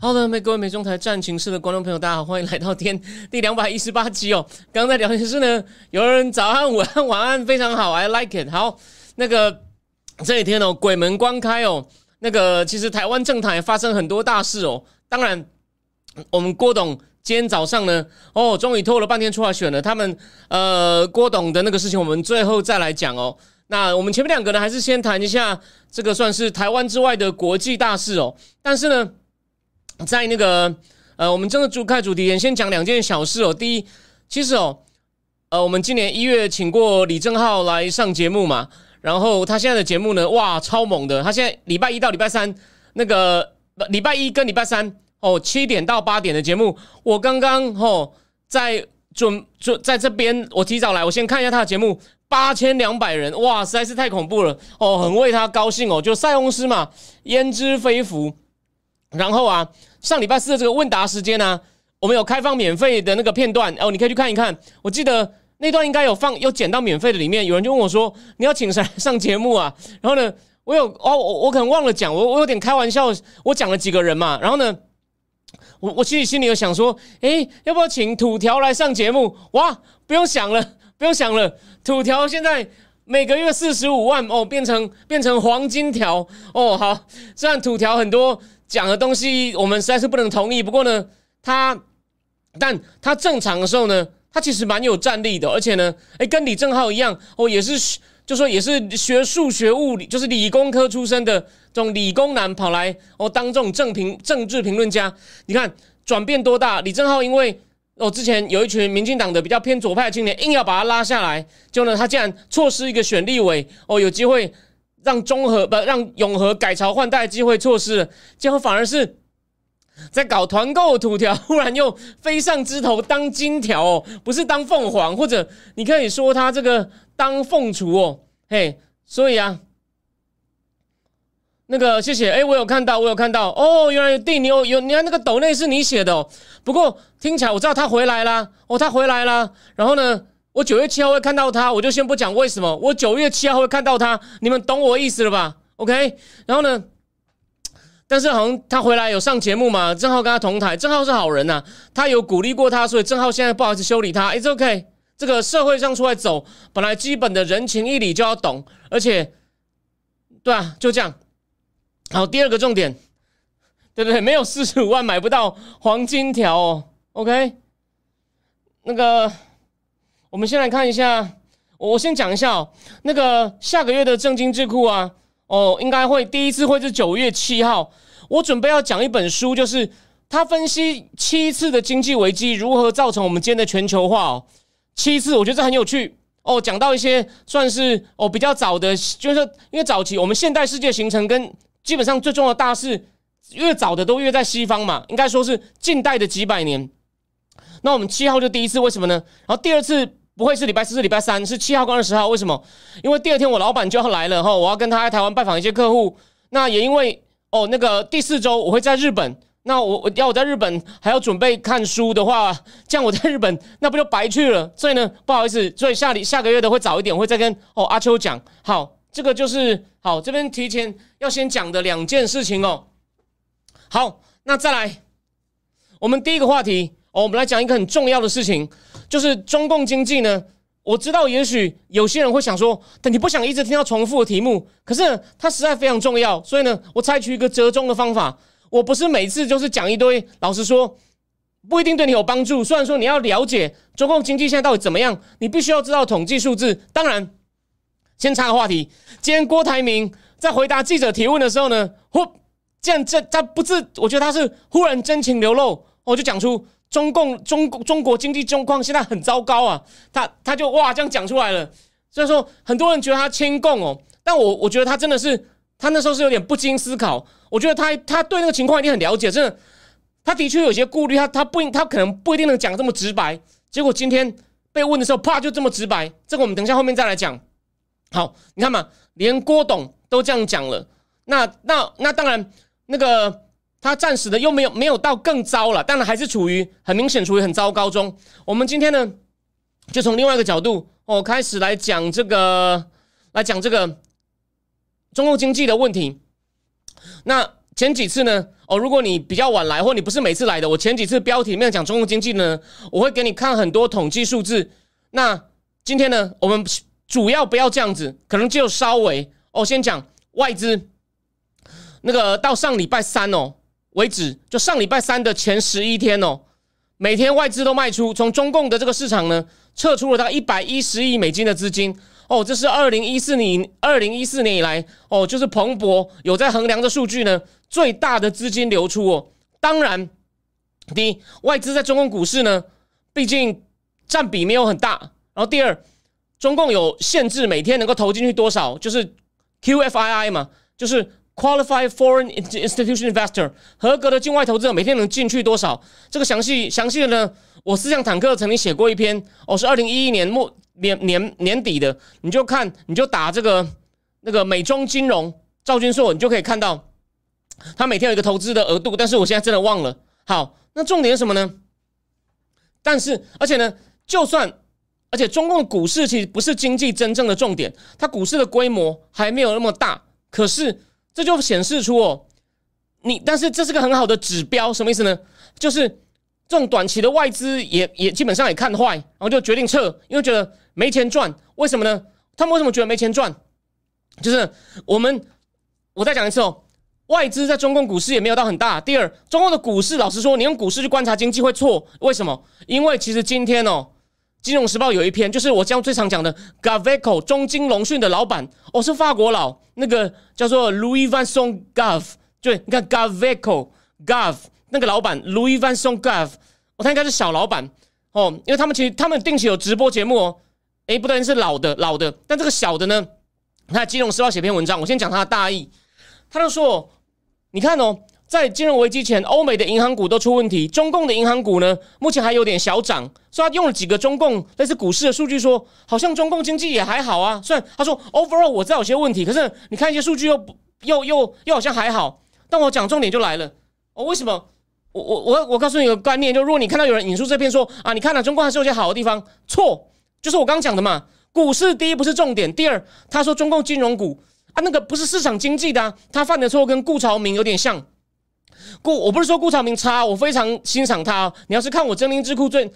好的，各位美中台战情室的观众朋友，大家好，欢迎来到天 第两百一十八集哦。刚刚在聊天室呢，有人早安、午安、晚安，非常好，I like it。好，那个这几天哦，鬼门关开哦，那个其实台湾政坛也发生很多大事哦。当然，我们郭董今天早上呢，哦，终于拖了半天出来选了。他们呃，郭董的那个事情，我们最后再来讲哦。那我们前面两个呢，还是先谈一下这个算是台湾之外的国际大事哦。但是呢。在那个呃，我们真的主开主题，先讲两件小事哦。第一，其实哦，呃，我们今年一月请过李正浩来上节目嘛，然后他现在的节目呢，哇，超猛的！他现在礼拜一到礼拜三，那个礼拜一跟礼拜三哦，七点到八点的节目，我刚刚哦在准准在这边，我提早来，我先看一下他的节目，八千两百人，哇，实在是太恐怖了哦，很为他高兴哦，就塞翁失马，焉知非福。然后啊，上礼拜四的这个问答时间呢，我们有开放免费的那个片段哦，你可以去看一看。我记得那段应该有放，有剪到免费的里面。有人就问我说：“你要请谁上节目啊？”然后呢，我有哦，我我可能忘了讲，我我有点开玩笑，我讲了几个人嘛。然后呢，我我其实心里有想说：“诶，要不要请土条来上节目？”哇，不用想了，不用想了，土条现在每个月四十五万哦，变成变成黄金条哦。好，虽然土条很多。讲的东西我们实在是不能同意。不过呢，他，但他正常的时候呢，他其实蛮有战力的，而且呢，哎，跟李正浩一样哦，也是就说也是学数学物理，就是理工科出身的这种理工男，跑来哦当这种政评政治评论家。你看转变多大？李正浩因为哦之前有一群民进党的比较偏左派青年，硬要把他拉下来，就呢他竟然错失一个选立委哦有机会。让中和不让永和改朝换代机会错失了，结果反而是在搞团购土条，忽然又飞上枝头当金条哦，不是当凤凰，或者你可以说他这个当凤雏哦，嘿，所以啊，那个谢谢，哎，我有看到，我有看到，哦，原来有地牛有，你看那个斗内是你写的哦，不过听起来我知道他回来了，哦，他回来了，然后呢？我九月七号会看到他，我就先不讲为什么。我九月七号会看到他，你们懂我意思了吧？OK，然后呢？但是好像他回来有上节目嘛？郑浩跟他同台，郑浩是好人呐，他有鼓励过他，所以郑浩现在不好意思修理他。It's OK，这个社会上出来走，本来基本的人情义理就要懂，而且，对啊，就这样。好，第二个重点，对不对？没有四十五万买不到黄金条哦。OK，那个。我们先来看一下，我先讲一下哦，那个下个月的正经智库啊，哦，应该会第一次会是九月七号。我准备要讲一本书，就是他分析七次的经济危机如何造成我们今天的全球化哦。七次，我觉得这很有趣哦。讲到一些算是哦比较早的，就是因为早期我们现代世界形成跟基本上最重要的大事，越早的都越在西方嘛，应该说是近代的几百年。那我们七号就第一次，为什么呢？然后第二次。不会是礼拜四，是礼拜三，是七号跟二十号。为什么？因为第二天我老板就要来了哈，我要跟他在台湾拜访一些客户。那也因为哦，那个第四周我会在日本。那我我要我在日本还要准备看书的话，这样我在日本那不就白去了？所以呢，不好意思，所以下里下个月的会早一点，会再跟哦阿秋讲。好，这个就是好，这边提前要先讲的两件事情哦。好，那再来，我们第一个话题哦，我们来讲一个很重要的事情。就是中共经济呢，我知道，也许有些人会想说，但你不想一直听到重复的题目，可是它实在非常重要，所以呢，我采取一个折中的方法，我不是每次就是讲一堆，老实说，不一定对你有帮助。虽然说你要了解中共经济现在到底怎么样，你必须要知道统计数字。当然，先插个话题，今天郭台铭在回答记者提问的时候呢，忽这样这他不是，我觉得他是忽然真情流露，我就讲出。中共中中国经济状况现在很糟糕啊，他他就哇这样讲出来了，所以说很多人觉得他亲共哦，但我我觉得他真的是他那时候是有点不经思考，我觉得他他对那个情况一定很了解，真的他的确有些顾虑，他他不他可能不一定能讲这么直白。结果今天被问的时候，啪就这么直白。这个我们等一下后面再来讲。好，你看嘛，连郭董都这样讲了，那那那当然，那个他暂时的又没有没有到更糟了，当然还是处于很明显处于很糟糕中。我们今天呢，就从另外一个角度哦开始来讲这个，来讲这个中共经济的问题。那前几次呢？哦，如果你比较晚来，或你不是每次来的，我前几次标题里面讲中国经济呢，我会给你看很多统计数字。那今天呢，我们主要不要这样子，可能就稍微哦，先讲外资。那个到上礼拜三哦为止，就上礼拜三的前十一天哦，每天外资都卖出，从中共的这个市场呢撤出了大概一百一十亿美金的资金。哦，这是二零一四年二零一四年以来哦，就是彭博有在衡量的数据呢。最大的资金流出哦，当然，第一，外资在中共股市呢，毕竟占比没有很大。然后第二，中共有限制每天能够投进去多少，就是 QFII 嘛，就是 Qualified Foreign Institution Investor 合格的境外投资者每天能进去多少。这个详细详细的呢，我思想坦克曾经写过一篇，哦，是二零一一年末年年年底的，你就看你就打这个那个美中金融赵军硕，你就可以看到。他每天有一个投资的额度，但是我现在真的忘了。好，那重点是什么呢？但是，而且呢，就算，而且中共股市其实不是经济真正的重点，它股市的规模还没有那么大。可是，这就显示出哦，你，但是这是个很好的指标，什么意思呢？就是这种短期的外资也也基本上也看坏，然后就决定撤，因为觉得没钱赚。为什么呢？他们为什么觉得没钱赚？就是我们，我再讲一次哦。外资在中共股市也没有到很大。第二，中共的股市，老实说，你用股市去观察经济会错。为什么？因为其实今天哦，《金融时报》有一篇，就是我将最常讲的 Gaveco 中金龙讯的老板，哦，是法国佬，那个叫做 Louis Van Song Gav，。对，你看 Gaveco Gav 那个老板 Louis v a n s o n Gav，哦，他应该是小老板哦，因为他们其实他们定期有直播节目哦。诶，不对，是老的老的，但这个小的呢，他《金融时报》写篇文章，我先讲他的大意，他就说。你看哦，在金融危机前，欧美的银行股都出问题，中共的银行股呢，目前还有点小涨。所以他用了几个中共类似股市的数据，说好像中共经济也还好啊。虽然他说 overall 我知道有些问题，可是你看一些数据又又又又好像还好。但我讲重点就来了，哦，为什么？我我我我告诉你一个观念，就如果你看到有人引述这篇说啊，你看了中共还是有些好的地方，错，就是我刚刚讲的嘛。股市第一不是重点，第二他说中共金融股。啊，那个不是市场经济的，他犯的错跟顾朝明有点像。顾我不是说顾朝明差，我非常欣赏他。你要是看我真灵智库最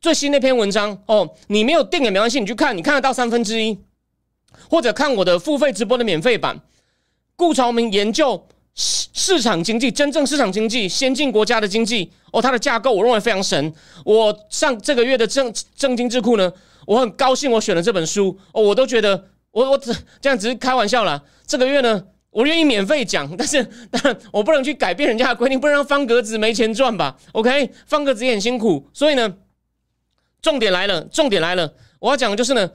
最新那篇文章哦，你没有订也没关系，你去看，你看得到三分之一，或者看我的付费直播的免费版。顾朝明研究市市场经济，真正市场经济，先进国家的经济哦，它的架构我认为非常神。我上这个月的正正经智库呢，我很高兴我选了这本书哦，我都觉得。我我只这样只是开玩笑啦。这个月呢，我愿意免费讲，但是但我不能去改变人家的规定，不能让方格子没钱赚吧？OK，方格子也很辛苦，所以呢，重点来了，重点来了，我要讲的就是呢，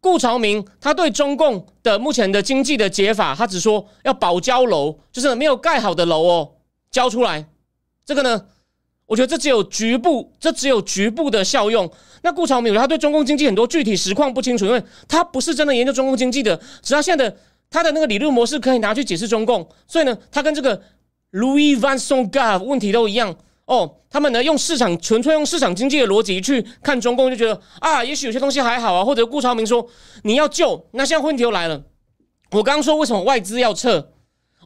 顾朝明他对中共的目前的经济的解法，他只说要保交楼，就是没有盖好的楼哦，交出来，这个呢。我觉得这只有局部，这只有局部的效用。那顾朝明他对中共经济很多具体实况不清楚，因为他不是真的研究中共经济的。只要现在的他的那个理论模式可以拿去解释中共，所以呢，他跟这个 Louis Van Songav 问题都一样哦。他们呢用市场纯粹用市场经济的逻辑去看中共，就觉得啊，也许有些东西还好啊。或者顾朝明说你要救，那现在问题又来了。我刚刚说为什么外资要撤？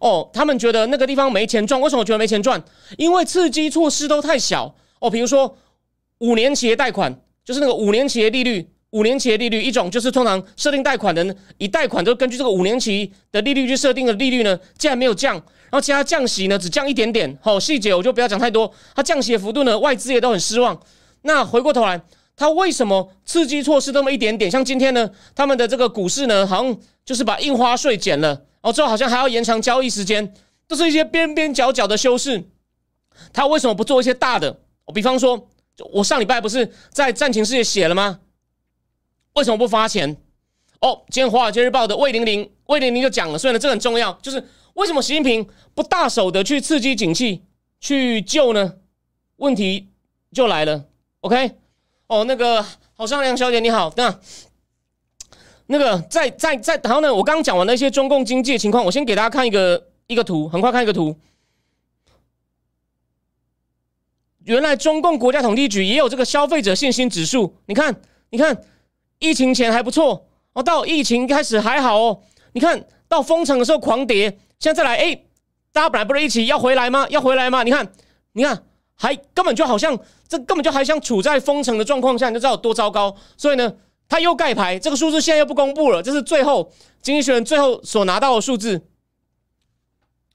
哦，他们觉得那个地方没钱赚，为什么觉得没钱赚？因为刺激措施都太小哦。比如说五年企业贷款，就是那个五年企业利率，五年期的利率一种就是通常设定贷款的，以贷款都根据这个五年期的利率去设定的利率呢，竟然没有降，然后其他降息呢只降一点点。好，细节我就不要讲太多。它降息的幅度呢，外资也都很失望。那回过头来，它为什么刺激措施那么一点点？像今天呢，他们的这个股市呢，好像就是把印花税减了。哦，之后好像还要延长交易时间，都是一些边边角角的修饰。他为什么不做一些大的？我比方说，我上礼拜不是在战情室也写了吗？为什么不发钱？哦，今天《华尔街日报》的魏玲玲，魏玲玲就讲了，所以呢，这很重要，就是为什么习近平不大手的去刺激景气，去救呢？问题就来了，OK？哦，那个好商量小姐你好，那那个在在在，然后呢，我刚刚讲完那些中共经济的情况，我先给大家看一个一个图，很快看一个图。原来中共国家统计局也有这个消费者信心指数，你看，你看，疫情前还不错哦，到疫情开始还好哦，你看到封城的时候狂跌，现在再来，哎，大家本来不是一起要回来吗？要回来吗？你看，你看，还根本就好像这根本就还想处在封城的状况下，你就知道有多糟糕。所以呢，他又盖牌，这个数字现在又不公布了，这是最后经济学人最后所拿到的数字。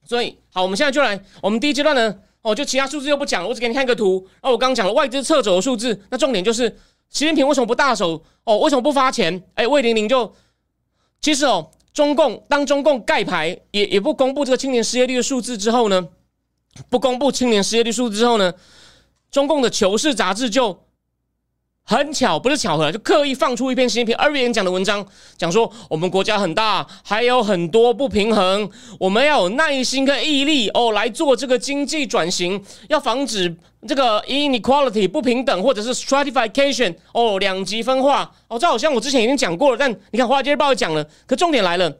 所以，好，我们现在就来，我们第一阶段呢。哦，就其他数字又不讲了，我只给你看一个图。哦，我刚讲了外资撤走的数字，那重点就是习近平为什么不大手？哦，为什么不发钱？哎，魏玲玲就其实哦，中共当中共盖牌也也不公布这个青年失业率的数字之后呢，不公布青年失业率数字之后呢，中共的《求是》杂志就。很巧，不是巧合，就刻意放出一篇习近平二月演讲的文章，讲说我们国家很大，还有很多不平衡，我们要有耐心跟毅力哦，来做这个经济转型，要防止这个 inequality 不平等，或者是 stratification 哦，两极分化哦，这好像我之前已经讲过了，但你看华尔街日报也讲了，可重点来了，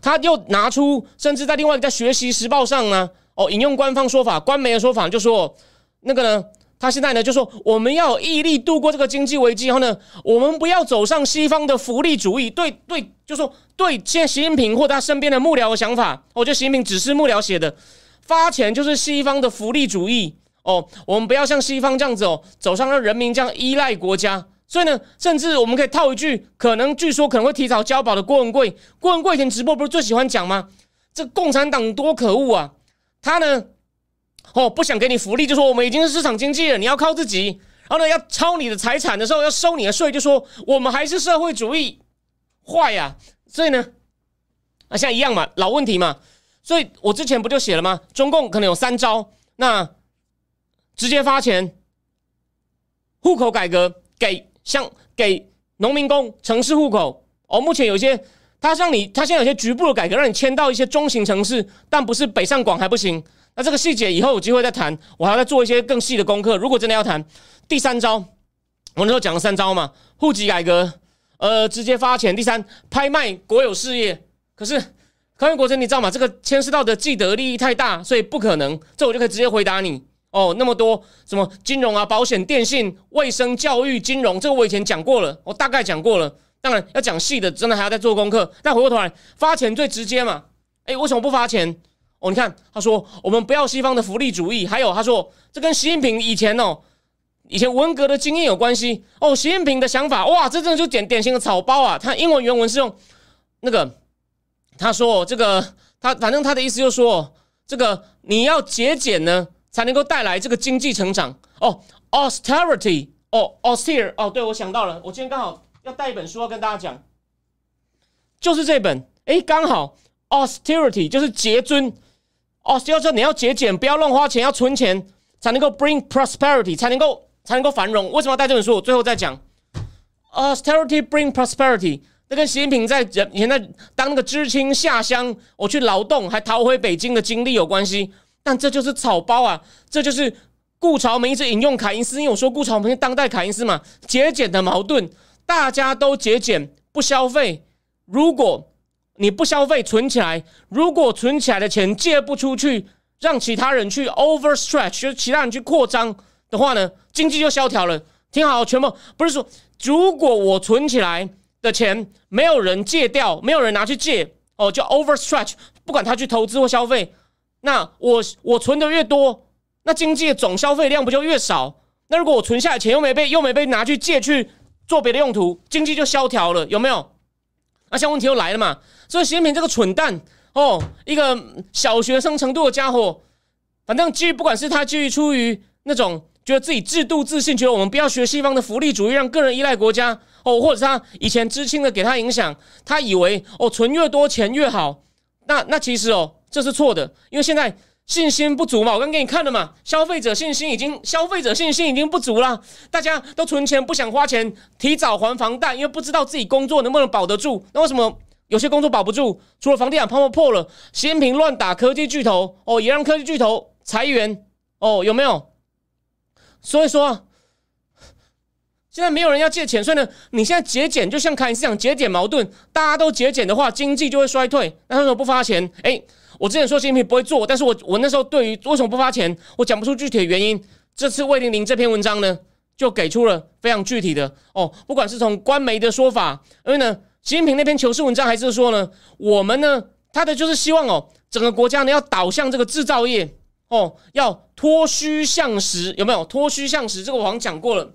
他又拿出，甚至在另外一个学习时报上呢，哦，引用官方说法，官媒的说法就说那个呢。他现在呢就说我们要毅力度过这个经济危机，然后呢，我们不要走上西方的福利主义。对对，就说对，现在习近平或他身边的幕僚的想法，我觉得习近平只是幕僚写的，发钱就是西方的福利主义哦。我们不要像西方这样子哦，走上让人民这样依赖国家。所以呢，甚至我们可以套一句，可能据说可能会提早交保的郭文贵，郭文贵以前直播不是最喜欢讲吗？这共产党多可恶啊！他呢？哦，不想给你福利，就说我们已经是市场经济了，你要靠自己。然后呢，要抄你的财产的时候，要收你的税，就说我们还是社会主义，坏呀。所以呢，啊，现在一样嘛，老问题嘛。所以我之前不就写了吗？中共可能有三招，那直接发钱，户口改革给像给农民工城市户口。哦，目前有些他让你，他现在有些局部的改革，让你迁到一些中型城市，但不是北上广还不行。那这个细节以后有机会再谈，我还要再做一些更细的功课。如果真的要谈第三招，我那时候讲了三招嘛，户籍改革，呃，直接发钱。第三，拍卖国有事业。可是康源国珍，你知道吗？这个牵涉到的既得利益太大，所以不可能。这我就可以直接回答你哦。那么多什么金融啊、保险、电信、卫生、教育、金融，这个我以前讲过了，我大概讲过了。当然要讲细的，真的还要再做功课。但回过头来，发钱最直接嘛？哎，为什么不发钱？哦，你看，他说我们不要西方的福利主义，还有他说这跟习近平以前哦，以前文革的经验有关系哦。习近平的想法，哇，这真的就典典型的草包啊！他英文原文是用那个，他说这个他反正他的意思就是说，这个你要节俭呢，才能够带来这个经济成长哦。austerity 哦，austere 哦，对我想到了，我今天刚好要带一本书要跟大家讲，就是这本，哎，刚好 austerity 就是节尊。哦，要说你要节俭，不要乱花钱，要存钱，才能够 bring prosperity，才能够才能够繁荣。为什么要带这本书？我最后再讲。Austerity bring prosperity，那跟习近平在以前在当那个知青下乡，我去劳动还逃回北京的经历有关系。但这就是草包啊！这就是顾朝明一直引用凯因斯，因为我说顾朝明是当代凯因斯嘛，节俭的矛盾，大家都节俭不消费，如果。你不消费存起来，如果存起来的钱借不出去，让其他人去 overstretch，就其他人去扩张的话呢，经济就萧条了。听好，全部不是说，如果我存起来的钱没有人借掉，没有人拿去借，哦，就 overstretch，不管他去投资或消费，那我我存的越多，那经济的总消费量不就越少？那如果我存下来钱又没被又没被拿去借去做别的用途，经济就萧条了，有没有？那现在问题又来了嘛？所以习近平这个蠢蛋哦，一个小学生程度的家伙，反正基于不管是他基于出于那种觉得自己制度自信，觉得我们不要学西方的福利主义，让个人依赖国家哦，或者他以前知青的给他影响，他以为哦存越多钱越好。那那其实哦这是错的，因为现在信心不足嘛。我刚给你看了嘛，消费者信心已经消费者信心已经不足了，大家都存钱不想花钱，提早还房贷，因为不知道自己工作能不能保得住。那为什么？有些工作保不住，除了房地产泡沫破了，习近平乱打科技巨头哦，也让科技巨头裁员哦，有没有？所以说。现在没有人要借钱，所以呢，你现在节俭就像凯恩斯讲节俭矛盾，大家都节俭的话，经济就会衰退。那他说不发钱，哎，我之前说习近平不会做，但是我我那时候对于为什么不发钱，我讲不出具体的原因。这次魏玲玲这篇文章呢，就给出了非常具体的哦，不管是从官媒的说法，因为呢，习近平那篇求是文章还是说呢，我们呢，他的就是希望哦，整个国家呢要导向这个制造业哦，要脱虚向实，有没有脱虚向实？这个我好像讲过了。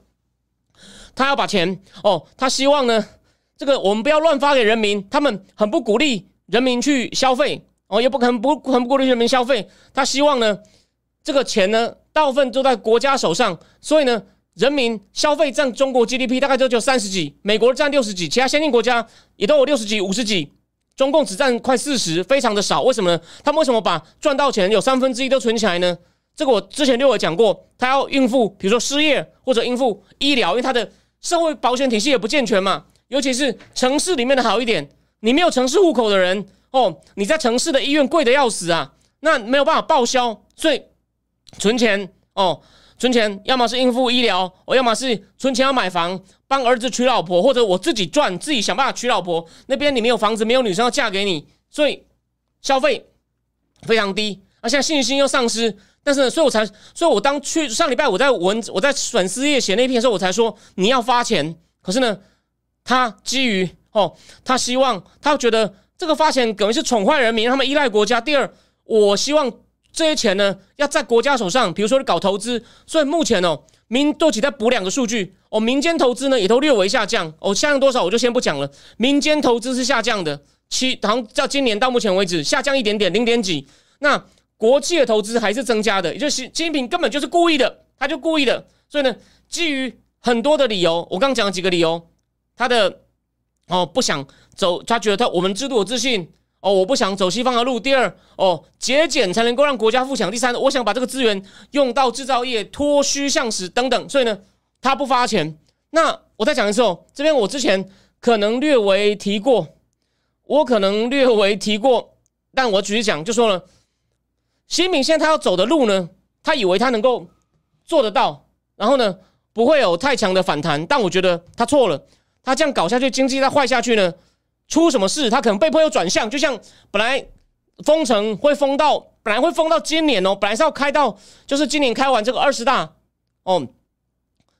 他要把钱哦，他希望呢，这个我们不要乱发给人民，他们很不鼓励人民去消费哦，也不可能不很不鼓励人民消费。他希望呢，这个钱呢，大部分都在国家手上，所以呢，人民消费占中国 GDP 大概就只有三十几，美国占六十几，其他先进国家也都有六十几、五十几，中共只占快四十，非常的少。为什么呢？他们为什么把赚到钱有三分之一都存起来呢？这个我之前就有讲过，他要应付，比如说失业或者应付医疗，因为他的。社会保险体系也不健全嘛，尤其是城市里面的好一点，你没有城市户口的人哦，你在城市的医院贵的要死啊，那没有办法报销，所以存钱哦，存钱要么是应付医疗，我要么是存钱要买房，帮儿子娶老婆，或者我自己赚，自己想办法娶老婆。那边你没有房子，没有女生要嫁给你，所以消费非常低，而现在信心又丧失。但是呢，所以我才，所以我当去上礼拜我在文我在粉丝页写那篇的时候，我才说你要发钱。可是呢，他基于哦，他希望他觉得这个发钱等于是宠坏人民，他们依赖国家。第二，我希望这些钱呢要在国家手上，比如说搞投资。所以目前哦，民多起在补两个数据哦，民间投资呢也都略微下降哦，下降多少我就先不讲了。民间投资是下降的，七好像到今年到目前为止下降一点点，零点几。那国际的投资还是增加的，也就是习近平根本就是故意的，他就故意的。所以呢，基于很多的理由，我刚讲了几个理由，他的哦不想走，他觉得他我们制度有自信哦，我不想走西方的路。第二哦，节俭才能够让国家富强。第三，我想把这个资源用到制造业，脱虚向实等等。所以呢，他不发钱。那我再讲一次哦，这边我之前可能略微提过，我可能略微提过，但我举例讲就说了。习近平现在他要走的路呢，他以为他能够做得到，然后呢不会有太强的反弹，但我觉得他错了。他这样搞下去，经济再坏下去呢，出什么事？他可能被迫又转向。就像本来封城会封到，本来会封到今年哦，本来是要开到就是今年开完这个二十大哦，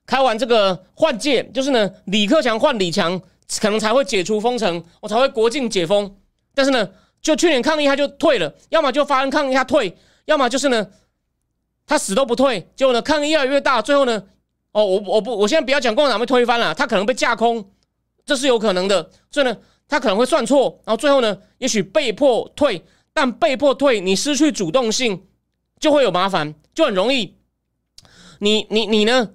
开完这个换届，就是呢李克强换李强，可能才会解除封城，我才会国境解封。但是呢。就去年抗议他就退了，要么就发生抗议他退，要么就是呢，他死都不退。结果呢，抗议越来越大，最后呢，哦，我我不，我现在不要讲共产党被推翻了，他可能被架空，这是有可能的。所以呢，他可能会算错，然后最后呢，也许被迫退，但被迫退，你失去主动性就会有麻烦，就很容易。你你你呢，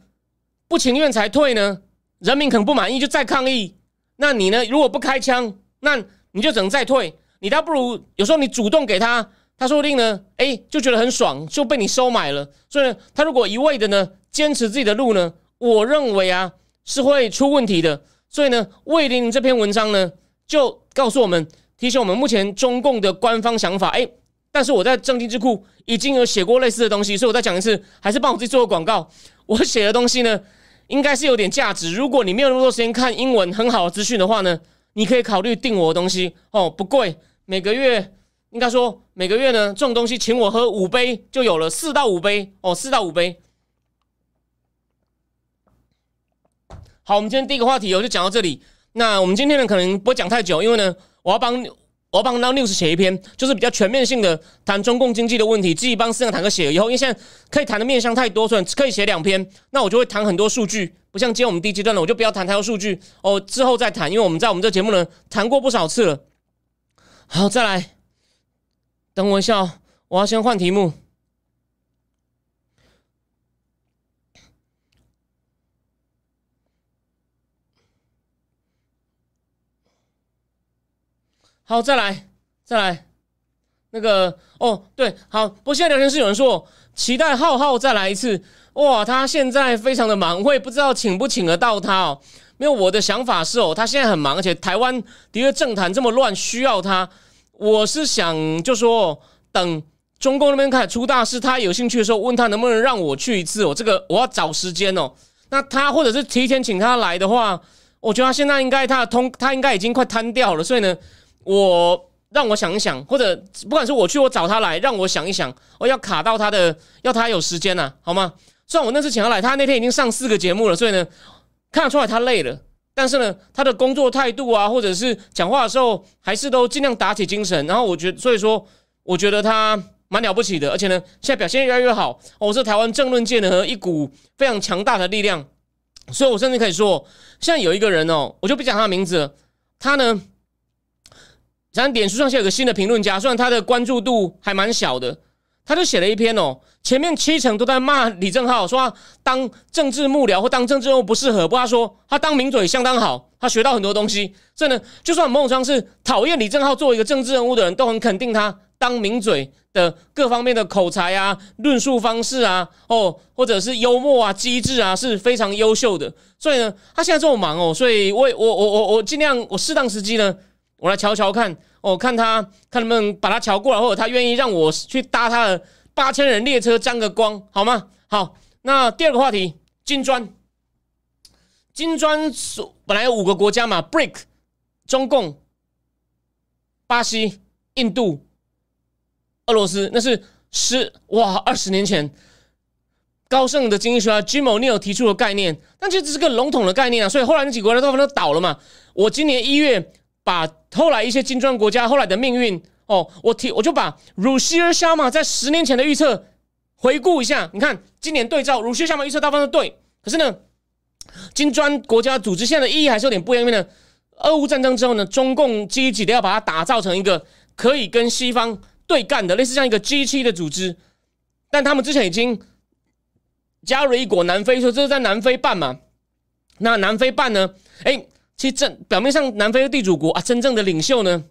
不情愿才退呢，人民可能不满意就再抗议，那你呢，如果不开枪，那你就只能再退。你倒不如有时候你主动给他，他说不定呢，哎，就觉得很爽，就被你收买了。所以呢，他如果一味的呢坚持自己的路呢，我认为啊是会出问题的。所以呢，魏玲玲这篇文章呢就告诉我们，提醒我们目前中共的官方想法。哎，但是我在正经智库已经有写过类似的东西，所以我再讲一次，还是帮我自己做个广告。我写的东西呢，应该是有点价值。如果你没有那么多时间看英文很好的资讯的话呢，你可以考虑订我的东西哦，不贵。每个月应该说每个月呢，这种东西请我喝五杯就有了，四到五杯哦，四到五杯。好，我们今天第一个话题我就讲到这里。那我们今天呢，可能不会讲太久，因为呢，我要帮我要帮 Now News 写一篇，就是比较全面性的谈中共经济的问题，自己帮四个坦克写。以后因为现在可以谈的面向太多，所以可以写两篇。那我就会谈很多数据，不像今天我们第一阶段的，我就不要谈太多数据哦，之后再谈，因为我们在我们这节目呢谈过不少次了。好，再来，等我一下哦，我要先换题目。好，再来，再来，那个，哦，对，好，不过现在聊天室有人说期待浩浩再来一次，哇，他现在非常的忙，我也不知道请不请得到他哦。没有，我的想法是哦，他现在很忙，而且台湾的确政坛这么乱，需要他。我是想就说，等中共那边开始出大事，他有兴趣的时候问他能不能让我去一次哦，这个我要找时间哦。那他或者是提前请他来的话，我觉得他现在应该他的通他应该已经快瘫掉了，所以呢，我让我想一想，或者不管是我去我找他来，让我想一想，我要卡到他的，要他有时间呐，好吗？虽然我那次请他来，他那天已经上四个节目了，所以呢，看得出来他累了。但是呢，他的工作态度啊，或者是讲话的时候，还是都尽量打起精神。然后我觉得，所以说，我觉得他蛮了不起的，而且呢，现在表现越来越好。我是台湾政论界的一股非常强大的力量，所以我甚至可以说，现在有一个人哦，我就不讲他的名字，他呢，像脸书上现在有个新的评论家，虽然他的关注度还蛮小的。他就写了一篇哦，前面七成都在骂李正浩，说他当政治幕僚或当政治人物不适合。不过他说他当名嘴相当好，他学到很多东西。所以呢，就算孟章是讨厌李正浩作为一个政治人物的人，都很肯定他当名嘴的各方面的口才啊、论述方式啊，哦，或者是幽默啊、机智啊，是非常优秀的。所以呢，他现在这么忙哦，所以我我我我我尽量我适当时机呢，我来瞧瞧看。哦，看他看能不能把他瞧过来，或者他愿意让我去搭他的八千人列车沾个光，好吗？好，那第二个话题，金砖，金砖所本来有五个国家嘛，BRIC，中共、巴西、印度、俄罗斯，那是十哇二十年前高盛的经济学家 Jim O'Neill 提出的概念，但其实这是个笼统的概念啊，所以后来那几个国家都都倒了嘛。我今年一月。把后来一些金砖国家后来的命运哦，我提我就把鲁西尔沙马在十年前的预测回顾一下。你看今年对照鲁西尔沙马预测大部分都对，可是呢，金砖国家组织现在的意义还是有点不一样。因为呢，俄乌战争之后呢，中共积极的要把它打造成一个可以跟西方对干的，类似像一个 G 七的组织。但他们之前已经加入一国南非，说这是在南非办嘛？那南非办呢？哎。其实正表面上，南非的地主国啊，真正的领袖呢，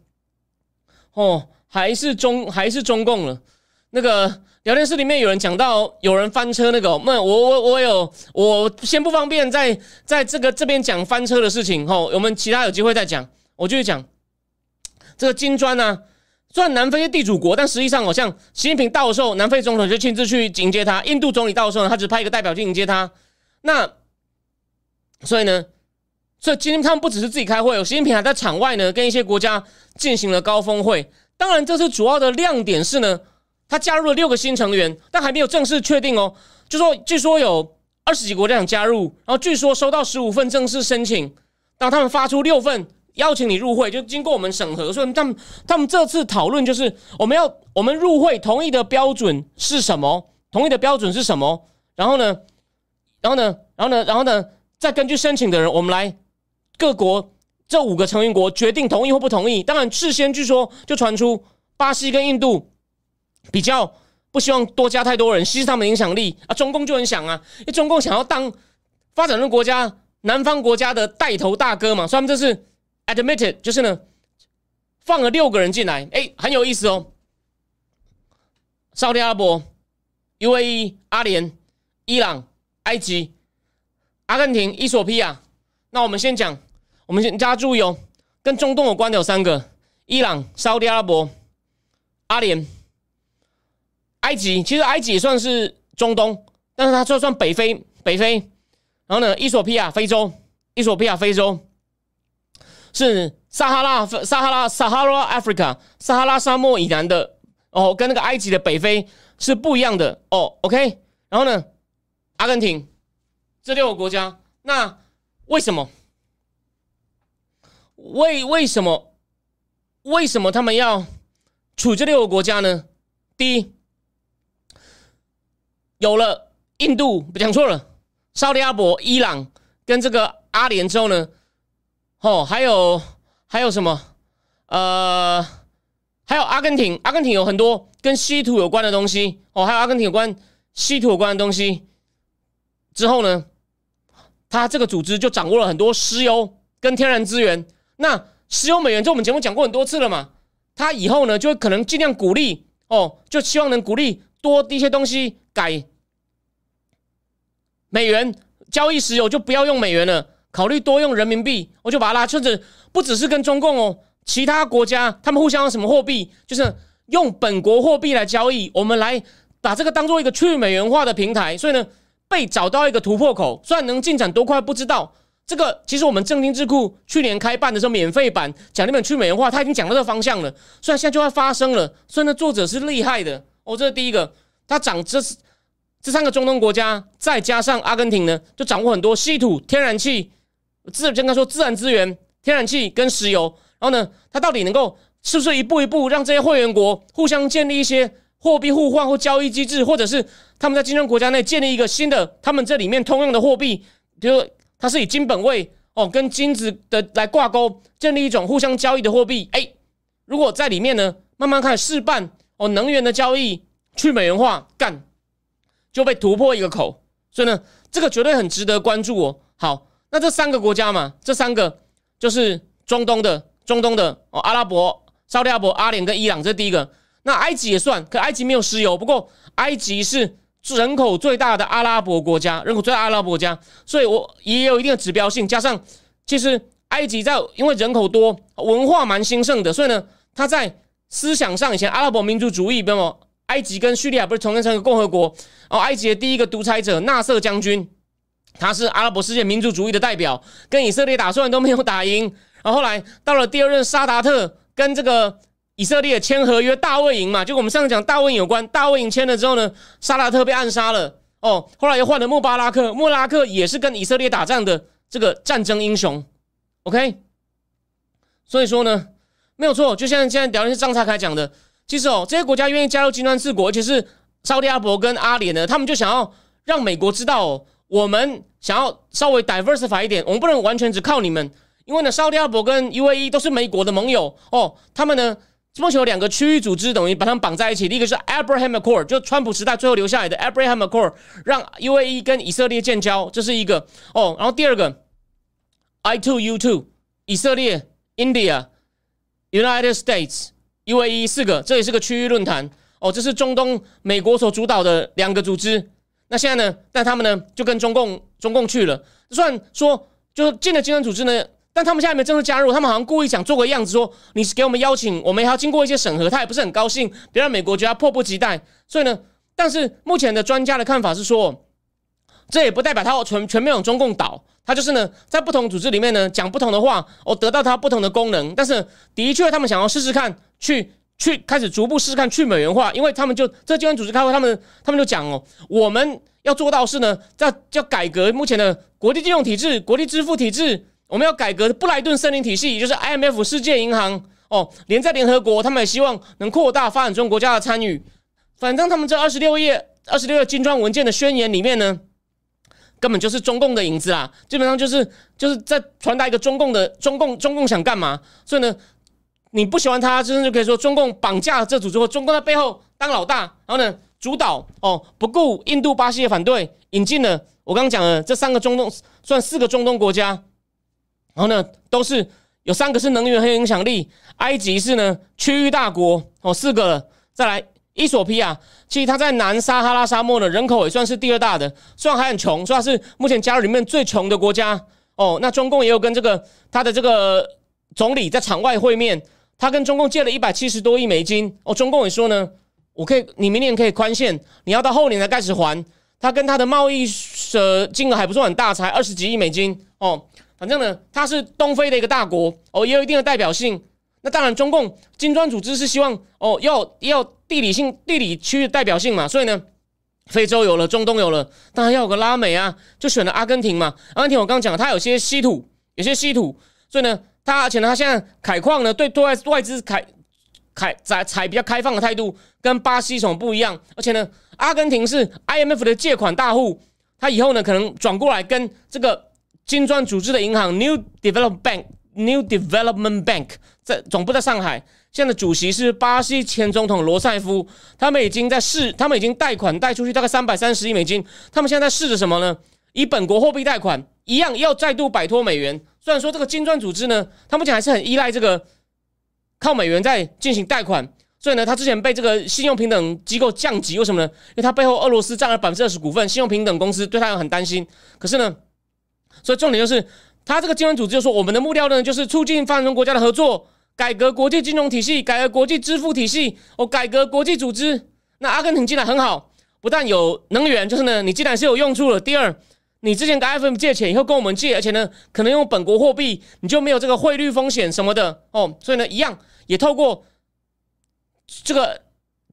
哦，还是中还是中共了。那个聊天室里面有人讲到有人翻车，那个，那我我我有，我先不方便在在这个这边讲翻车的事情，吼，我们其他有机会再讲。我继续讲这个金砖呢，虽然南非是地主国，但实际上好像习近平到的时候，南非总统就亲自去迎接他；印度总理到的时候呢，他只派一个代表去迎接他。那所以呢？所以今天他们不只是自己开会，有习近平还在场外呢，跟一些国家进行了高峰会。当然，这次主要的亮点是呢，他加入了六个新成员，但还没有正式确定哦。就说据说有二十几国家想加入，然后据说收到十五份正式申请，当他们发出六份邀请你入会，就经过我们审核。所以他们他们这次讨论就是我们要我们入会同意的标准是什么？同意的标准是什么？然后呢？然后呢？然后呢？然后呢？再根据申请的人，我们来。各国这五个成员国决定同意或不同意。当然，事先据说就传出巴西跟印度比较不希望多加太多人，稀释他们影响力啊。中共就很想啊，因为中共想要当发展中国家南方国家的带头大哥嘛，所以他们这是 admitted，就是呢放了六个人进来，哎，很有意思哦。沙特阿拉伯、UAE、阿联、伊朗、埃及、阿根廷、伊索比亚。那我们先讲。我们先大家注意哦，跟中东有关的有三个：伊朗、沙特阿拉伯、阿联、埃及。其实埃及也算是中东，但是它就算北非，北非。然后呢，伊索比亚，非洲，伊索比亚，非洲是撒哈拉，撒哈拉，撒哈拉 Africa，撒哈拉沙漠以南的哦，跟那个埃及的北非是不一样的哦。OK，然后呢，阿根廷这六个国家，那为什么？为为什么为什么他们要处这六个国家呢？第一，有了印度，讲错了，沙特阿伯、伊朗跟这个阿联之后呢，哦，还有还有什么？呃，还有阿根廷，阿根廷有很多跟稀土有关的东西哦，还有阿根廷有关稀土有关的东西。之后呢，他这个组织就掌握了很多石油跟天然资源。那石油美元，这我们节目讲过很多次了嘛？他以后呢，就可能尽量鼓励哦，就希望能鼓励多一些东西改美元交易石油，就不要用美元了，考虑多用人民币。我就把它拉，甚至不只是跟中共哦，其他国家他们互相什么货币，就是用本国货币来交易，我们来把这个当做一个去美元化的平台。所以呢，被找到一个突破口，虽然能进展多快不知道。这个其实我们正金智库去年开办的时候，免费版讲那本去美元化，他已经讲到这个方向了。虽然现在就要发生了，所以呢，作者是厉害的哦。这是第一个，他掌这这三个中东国家，再加上阿根廷呢，就掌握很多稀土、天然气，自应该说自然资源、天然气跟石油。然后呢，他到底能够是不是一步一步让这些会员国互相建立一些货币互换或交易机制，或者是他们在竞争国家内建立一个新的他们这里面通用的货币，比如。它是以金本位哦，跟金子的来挂钩，建立一种互相交易的货币。哎，如果在里面呢，慢慢开始试办哦，能源的交易去美元化，干就被突破一个口。所以呢，这个绝对很值得关注哦。好，那这三个国家嘛，这三个就是中东的，中东的哦，阿拉伯、沙特阿拉伯、阿联跟伊朗，这第一个。那埃及也算，可埃及没有石油，不过埃及是。是人口最大的阿拉伯国家，人口最大阿拉伯国家，所以我也有一定的指标性。加上，其实埃及在因为人口多，文化蛮兴盛的，所以呢，他在思想上以前阿拉伯民族主义，比如埃及跟叙利亚不是重建成一个共和国？哦，埃及的第一个独裁者纳瑟将军，他是阿拉伯世界民族主义的代表，跟以色列打算都没有打赢，然后后来到了第二任沙达特跟这个。以色列签合约大卫营嘛，就我们上次讲大卫有关，大卫营签了之后呢，沙拉特被暗杀了。哦，后来又换了穆巴拉克，穆拉克也是跟以色列打仗的这个战争英雄，OK，所以说呢，没有错，就像现在聊天是张才凯讲的，其实哦，这些国家愿意加入金砖四国，而且是沙特阿伯跟阿联呢，他们就想要让美国知道，哦，我们想要稍微 diversify 一点，我们不能完全只靠你们，因为呢，沙特阿伯跟 UAE 都是美国的盟友哦，他们呢。目前有两个区域组织，等于把他们绑在一起。第一个是 Abraham Accord，就川普时代最后留下来的 Abraham Accord，让 UAE 跟以色列建交，这是一个哦。然后第二个 I two U two，以色列、India、United States、UAE 四个，这也是个区域论坛哦。这是中东美国所主导的两个组织。那现在呢？但他们呢就跟中共中共去了，算说就是进了金砖组织呢。但他们现在没正式加入，他们好像故意想做个样子，说你是给我们邀请，我们还要经过一些审核，他也不是很高兴，别让美国觉得迫不及待。所以呢，但是目前的专家的看法是说，这也不代表他全全面往中共倒，他就是呢，在不同组织里面呢讲不同的话，哦，得到他不同的功能。但是的确，他们想要试试看，去去开始逐步试试看去美元化，因为他们就这金融组织开会，他们他们就讲哦，我们要做到是呢，在要改革目前的国际金融体制、国际支付体制。我们要改革布莱顿森林体系，也就是 IMF 世界银行哦，连在联合国，他们也希望能扩大发展中国家的参与。反正他们这二十六页、二十六页金砖文件的宣言里面呢，根本就是中共的影子啦，基本上就是就是在传达一个中共的中共中共想干嘛。所以呢，你不喜欢他，真的就可以说中共绑架这组织，或中共在背后当老大，然后呢主导哦，不顾印度、巴西的反对，引进了我刚刚讲的这三个中东，算四个中东国家。然后呢，都是有三个是能源很有影响力，埃及是呢区域大国哦，四个了。再来，伊索比亚，其实它在南撒哈拉沙漠的人口也算是第二大的，虽然还很穷，说它是目前加入里面最穷的国家哦。那中共也有跟这个他的这个总理在场外会面，他跟中共借了一百七十多亿美金哦。中共也说呢，我可以，你明年可以宽限，你要到后年才开始还。他跟他的贸易的金额还不算很大，才二十几亿美金哦。反正呢，它是东非的一个大国哦，也有一定的代表性。那当然，中共金砖组织是希望哦，要要地理性、地理区域代表性嘛。所以呢，非洲有了，中东有了，当然要有个拉美啊，就选了阿根廷嘛。阿根廷我刚讲，它有些稀土，有些稀土，所以呢，它而且呢，它现在采矿呢，对对外外资采采采采比较开放的态度，跟巴西什么不一样。而且呢，阿根廷是 IMF 的借款大户，它以后呢，可能转过来跟这个。金砖组织的银行 New Development Bank，New Development Bank 在总部在上海，现在的主席是巴西前总统罗塞夫。他们已经在试，他们已经贷款贷出去大概三百三十亿美金。他们现在在试着什么呢？以本国货币贷款，一样要再度摆脱美元。虽然说这个金砖组织呢，他目前还是很依赖这个靠美元在进行贷款，所以呢，他之前被这个信用平等机构降级，为什么呢？因为他背后俄罗斯占了百分之二十股份，信用平等公司对他很担心。可是呢？所以重点就是，他这个金融组织就说，我们的目标呢，就是促进发展中国家的合作，改革国际金融体系，改革国际支付体系，哦，改革国际组织。那阿根廷进来很好，不但有能源，就是呢，你既然是有用处了。第二，你之前跟 IFM 借钱以后跟我们借，而且呢，可能用本国货币，你就没有这个汇率风险什么的哦。所以呢，一样也透过这个。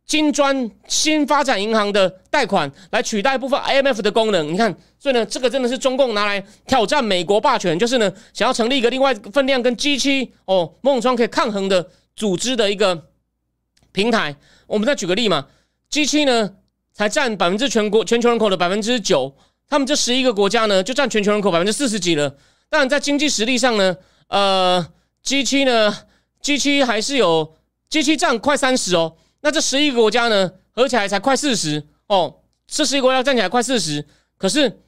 金砖新发展银行的贷款来取代部分 IMF 的功能，你看，所以呢，这个真的是中共拿来挑战美国霸权，就是呢，想要成立一个另外分量跟 G 七哦，某种状可以抗衡的组织的一个平台。我们再举个例嘛，G 七呢才占百分之全国全球人口的百分之九，他们这十一个国家呢就占全球人口百分之四十几了。当然，在经济实力上呢，呃，G 七呢，G 七还是有 G 七占快三十哦。那这十一个国家呢，合起来才快四十哦。这十一个国家站起来快四十，可是，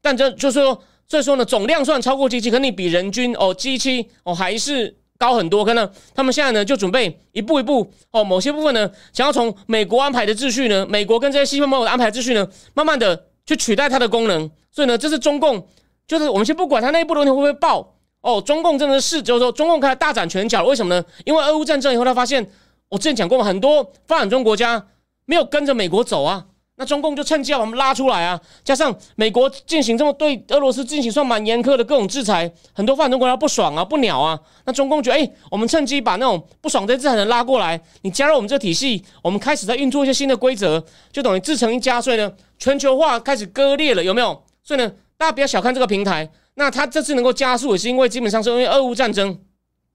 但这就是说，所以说呢，总量算超过 G 七，可你比人均哦 G 七哦还是高很多。可能他们现在呢，就准备一步一步哦，某些部分呢，想要从美国安排的秩序呢，美国跟这些西方盟友安排秩序呢，慢慢的去取代它的功能。所以呢，这是中共，就是我们先不管它内部的问题会不会爆哦，中共真的是就是说，中共开始大展拳脚，为什么呢？因为俄乌战争以后，他发现。我之前讲过，很多发展中国家没有跟着美国走啊，那中共就趁机要把我们拉出来啊。加上美国进行这么对俄罗斯进行算蛮严苛的各种制裁，很多发展中国家不爽啊，不鸟啊。那中共觉得，哎，我们趁机把那种不爽这些制裁人拉过来，你加入我们这个体系，我们开始在运作一些新的规则，就等于自成一家。所以呢，全球化开始割裂了，有没有？所以呢，大家不要小看这个平台。那它这次能够加速，也是因为基本上是因为俄乌战争，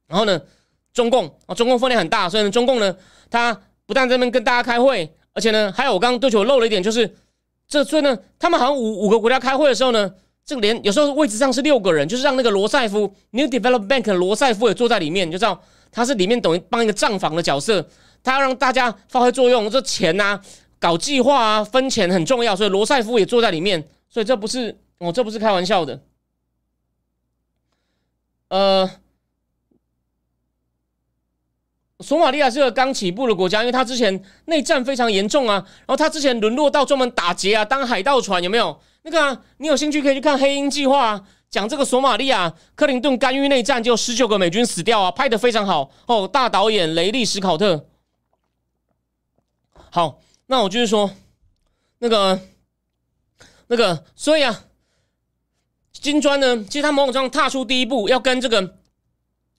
然后呢？中共啊，中共分量很大，所以呢，中共呢，他不但这边跟大家开会，而且呢，还有我刚刚对球，漏了一点，就是这所以呢，他们好像五五个国家开会的时候呢，这个连有时候位置上是六个人，就是让那个罗塞夫 New Development Bank 罗塞夫也坐在里面，你就知道他是里面等于帮一个账房的角色，他要让大家发挥作用，这钱呐，搞计划啊，分钱很重要，所以罗塞夫也坐在里面，所以这不是哦，这不是开玩笑的，呃。索马利亚是个刚起步的国家，因为它之前内战非常严重啊，然后它之前沦落到专门打劫啊，当海盗船有没有？那个你有兴趣可以去看《黑鹰计划》，啊讲这个索马利亚克林顿干预内战，就十九个美军死掉啊，拍的非常好哦。大导演雷利史考特。好，那我就是说，那个那个，所以啊，金砖呢，其实它某种上踏出第一步，要跟这个。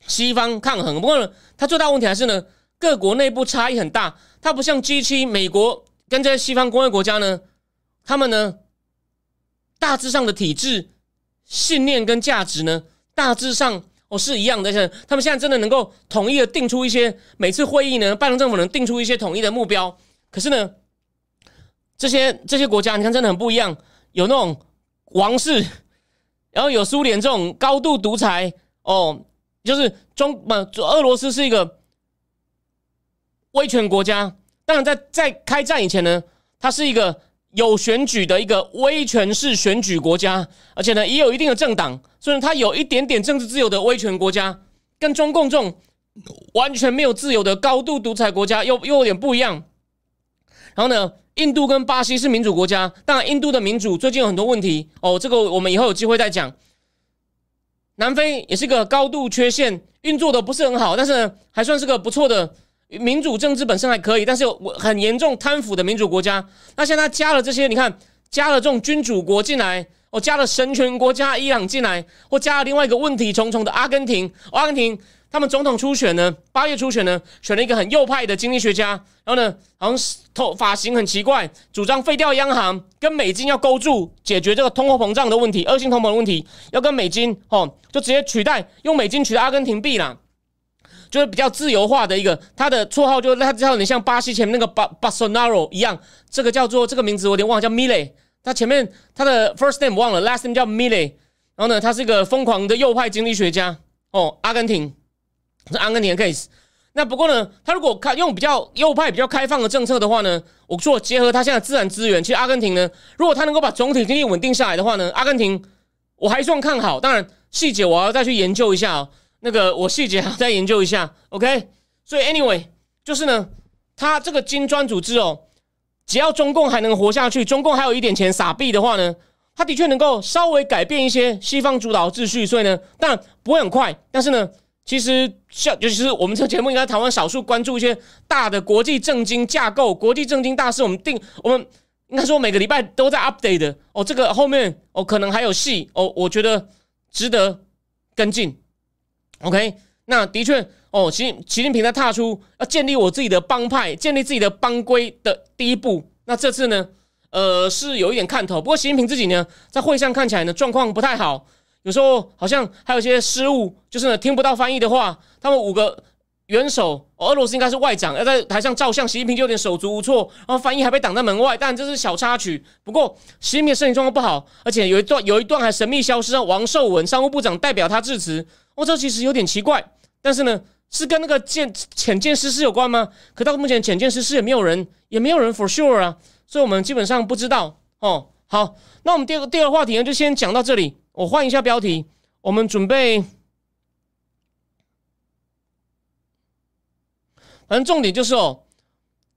西方抗衡，不过呢，它最大问题还是呢，各国内部差异很大。它不像 G 七，美国跟这些西方工业国家呢，他们呢大致上的体制、信念跟价值呢，大致上哦是一样的。像他们现在真的能够统一的定出一些，每次会议呢，拜登政府能定出一些统一的目标。可是呢，这些这些国家，你看真的很不一样，有那种王室，然后有苏联这种高度独裁哦。就是中嘛，俄罗斯是一个威权国家。当然，在在开战以前呢，它是一个有选举的一个威权式选举国家，而且呢，也有一定的政党，所以它有一点点政治自由的威权国家，跟中共这种完全没有自由的高度独裁国家又又有点不一样。然后呢，印度跟巴西是民主国家，当然，印度的民主最近有很多问题哦，这个我们以后有机会再讲。南非也是个高度缺陷、运作的不是很好，但是，还算是个不错的民主政治本身还可以，但是有很严重贪腐的民主国家。那现在加了这些，你看加了这种君主国进来，哦，加了神权国家伊朗进来，或加了另外一个问题重重的阿根廷，阿根廷。他们总统初选呢，八月初选呢，选了一个很右派的经济学家，然后呢，好像是头发型很奇怪，主张废掉央行，跟美金要勾住，解决这个通货膨胀的问题，恶性通膨的问题，要跟美金哦，就直接取代用美金取代阿根廷币啦，就是比较自由化的一个，他的绰号就他叫你像巴西前面那个巴巴索纳罗一样，这个叫做这个名字我有点忘了，叫米雷，他前面他的 first name 忘了，last name 叫米雷，然后呢，他是一个疯狂的右派经济学家哦，阿根廷。是阿根廷的 case，那不过呢，他如果开用比较右派、比较开放的政策的话呢，我做结合他现在自然资源，其实阿根廷呢，如果他能够把总体经济稳定下来的话呢，阿根廷我还算看好。当然细节我要再去研究一下哦，那个我细节要再研究一下。OK，所以 anyway 就是呢，他这个金砖组织哦，只要中共还能活下去，中共还有一点钱撒币的话呢，他的确能够稍微改变一些西方主导秩序。所以呢，当然不会很快，但是呢。其实像尤其是我们这个节目，应该台湾少数关注一些大的国际政经架构、国际政经大事。我们定我们应该说每个礼拜都在 update 的哦。这个后面哦可能还有戏哦，我觉得值得跟进。OK，那的确哦，习习近平在踏出要建立我自己的帮派、建立自己的帮规的第一步。那这次呢，呃，是有一点看头。不过习近平自己呢，在会上看起来呢，状况不太好。有时候好像还有一些失误，就是呢听不到翻译的话，他们五个元首，俄罗斯应该是外长，要在台上照相，习近平就有点手足无措，然后翻译还被挡在门外。但这是小插曲。不过习近平身体状况不好，而且有一段有一段还神秘消失，让王受文商务部长代表他致辞。哦，这其实有点奇怪。但是呢，是跟那个建浅见失事有关吗？可到目前浅见失事也没有人，也没有人 for sure 啊，所以我们基本上不知道。哦，好，那我们第二个第二个话题呢，就先讲到这里。我换一下标题，我们准备，反正重点就是哦，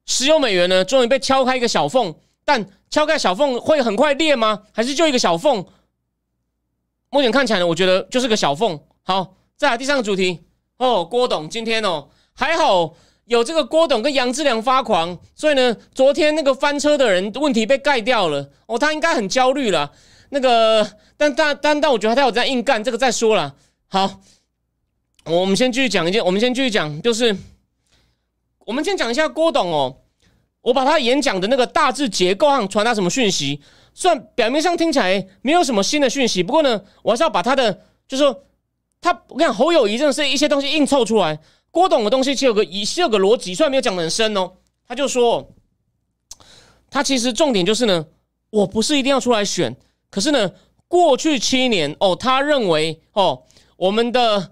石油美元呢终于被敲开一个小缝，但敲开小缝会很快裂吗？还是就一个小缝？目前看起来呢，我觉得就是个小缝。好，再来第三个主题哦，郭董今天哦还好有这个郭董跟杨志良发狂，所以呢，昨天那个翻车的人问题被盖掉了哦，他应该很焦虑了。那个，但但但但，我觉得他有在硬干，这个再说了。好，我们先继续讲一件，我们先继续讲，就是我们先讲一下郭董哦。我把他演讲的那个大致结构上传达什么讯息，虽然表面上听起来没有什么新的讯息，不过呢，我还是要把他的，就是说他，我跟你讲，侯友谊真的是一些东西硬凑出来。郭董的东西其实有个一，是有个逻辑，虽然没有讲的很深哦。他就说，他其实重点就是呢，我不是一定要出来选。可是呢，过去七年哦，他认为哦，我们的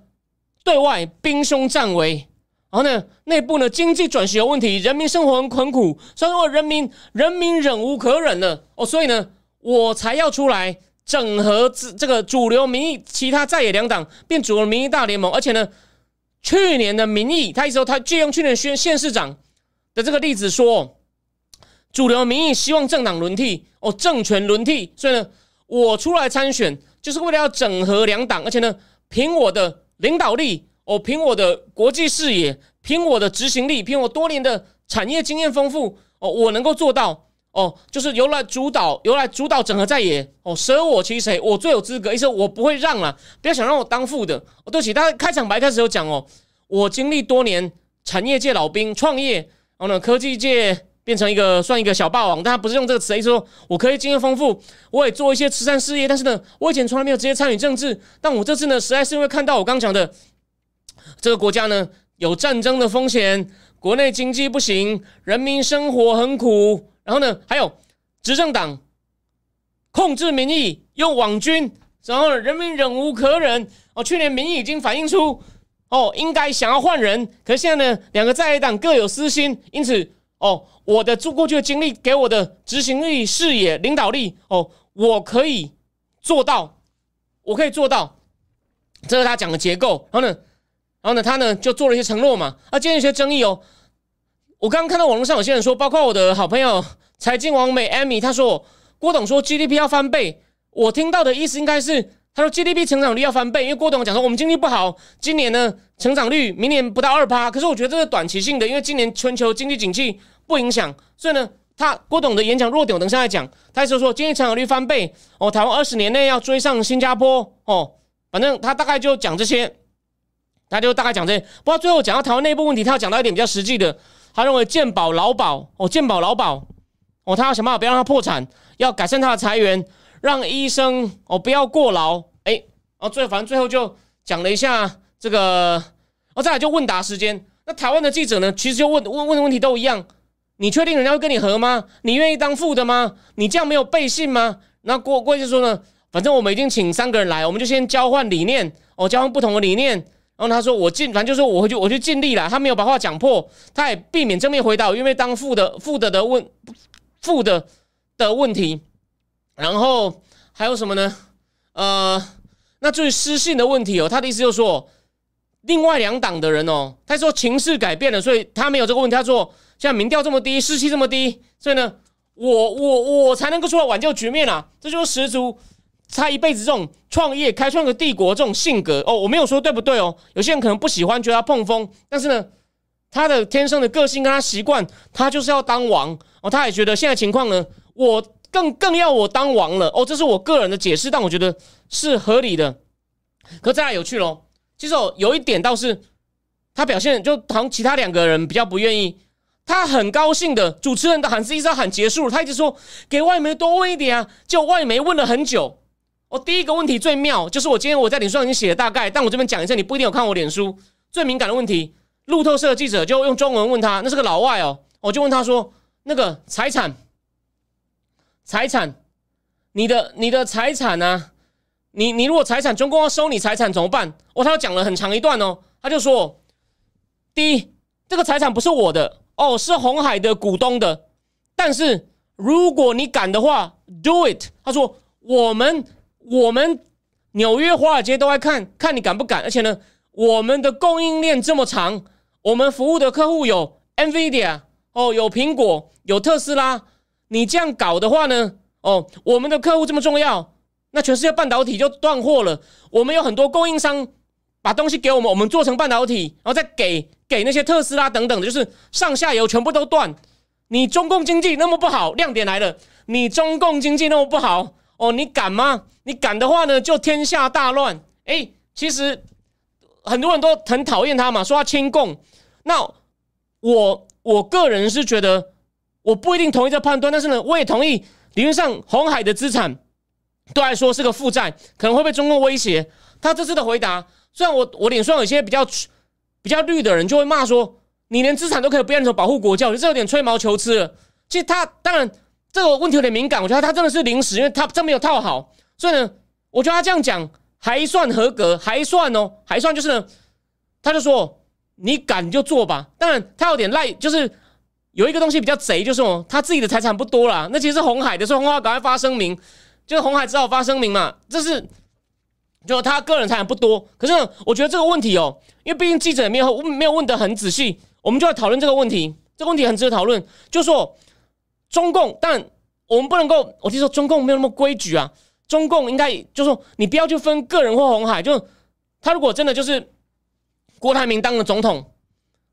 对外兵凶战危，然后呢，内部呢经济转型有问题，人民生活很困苦，所以说人民人民忍无可忍了哦，所以呢，我才要出来整合这这个主流民意，其他在野两党变主流民意大联盟，而且呢，去年的民意，他意思说他借用去年县县市长的这个例子说，主流民意希望政党轮替哦，政权轮替，所以呢。我出来参选，就是为了要整合两党，而且呢，凭我的领导力，哦，凭我的国际视野，凭我的执行力，凭我多年的产业经验丰富，哦，我能够做到，哦，就是由来主导，由来主导整合在野，哦，舍我其谁，我最有资格，意思我不会让了，不要想让我当副的。哦，对不起，他开场白开始有讲哦，我经历多年产业界老兵创业，然后呢，科技界。变成一个算一个小霸王，但他不是用这个词，意思说我可以经验丰富，我也做一些慈善事业，但是呢，我以前从来没有直接参与政治，但我这次呢，实在是因为看到我刚讲的这个国家呢有战争的风险，国内经济不行，人民生活很苦，然后呢，还有执政党控制民意用网军，然后人民忍无可忍哦，去年民意已经反映出哦，应该想要换人，可是现在呢，两个在野党各有私心，因此。哦，我的做过去的经历给我的执行力、视野、领导力，哦，我可以做到，我可以做到。这是他讲的结构。然后呢，然后呢，他呢就做了一些承诺嘛。啊，今天有些争议哦。我刚刚看到网络上有些人说，包括我的好朋友财经王美 Amy，他说郭董说 GDP 要翻倍。我听到的意思应该是。他说 GDP 成长率要翻倍，因为郭董讲说我们经济不好，今年呢成长率明年不到二趴。可是我觉得这是短期性的，因为今年全球经济景气不影响，所以呢，他郭董的演讲弱点我等下来讲。他说说经济成长率翻倍哦，台湾二十年内要追上新加坡哦，反正他大概就讲这些，他就大概讲这些。不过最后讲到台湾内部问题，他要讲到一点比较实际的，他认为健保劳保哦，健保劳保哦，他要想办法不要让他破产，要改善他的裁员。让医生哦不要过劳，哎，然后最反正最后就讲了一下这个，哦再来就问答时间。那台湾的记者呢，其实就问问问的问题都一样，你确定人家会跟你合吗？你愿意当副的吗？你这样没有背信吗？那郭郭就说呢，反正我们已经请三个人来，我们就先交换理念，哦交换不同的理念。然后他说我尽，反正就说我回去我去尽力了。他没有把话讲破，他也避免正面回答我愿意当副的副的的问副的的问题。然后还有什么呢？呃，那至于失信的问题哦，他的意思就是说，另外两党的人哦，他说情势改变了，所以他没有这个问题。他说现在民调这么低，士气这么低，所以呢，我我我才能够出来挽救局面啊！这就是十足他一辈子这种创业、开创个帝国这种性格哦，我没有说对不对哦。有些人可能不喜欢，觉得他碰风，但是呢，他的天生的个性跟他习惯，他就是要当王哦。他也觉得现在情况呢，我更更要我当王了哦。这是我个人的解释，但我觉得是合理的。可再来有趣喽，其实哦，有一点倒是他表现就好像其他两个人比较不愿意。他很高兴的，主持人的喊是一直要喊结束了，他一直说给外媒多问一点啊。就外媒问了很久。我第一个问题最妙，就是我今天我在脸书上已经写了大概，但我这边讲一下，你不一定有看我脸书。最敏感的问题，路透社记者就用中文问他，那是个老外哦，我就问他说：“那个财产，财产，你的你的财产呢？你你如果财产中共要收你财产怎么办？”哦，他讲了很长一段哦，他就说：“第一，这个财产不是我的哦，是红海的股东的，但是如果你敢的话，do it。”他说：“我们。”我们纽约华尔街都在看看你敢不敢，而且呢，我们的供应链这么长，我们服务的客户有 Nvidia 哦，有苹果，有特斯拉。你这样搞的话呢，哦，我们的客户这么重要，那全世界半导体就断货了。我们有很多供应商把东西给我们，我们做成半导体，然后再给给那些特斯拉等等的，就是上下游全部都断。你中共经济那么不好，亮点来了，你中共经济那么不好。哦，你敢吗？你敢的话呢，就天下大乱。哎，其实很多人都很讨厌他嘛，说他亲共。那我我个人是觉得，我不一定同意这判断，但是呢，我也同意理论上红海的资产对来说是个负债，可能会被中共威胁。他这次的回答，虽然我我脸上有些比较比较绿的人就会骂说，你连资产都可以不变成保护国教，我觉得这有点吹毛求疵了。其实他当然。这个问题有点敏感，我觉得他真的是临时，因为他真没有套好，所以呢，我觉得他这样讲还算合格，还算哦，还算就是呢，他就说你敢就做吧。当然他有点赖，就是有一个东西比较贼，就是哦，他自己的财产不多啦，那其实是红海的，所以红海赶快发声明，就是红海只好发声明嘛，这是就他个人财产不多。可是，我觉得这个问题哦，因为毕竟记者也没有没有问得很仔细，我们就要讨论这个问题，这个问题很值得讨论，就说。中共，但我们不能够。我听说中共没有那么规矩啊。中共应该就说，你不要去分个人或红海。就他如果真的就是郭台铭当了总统，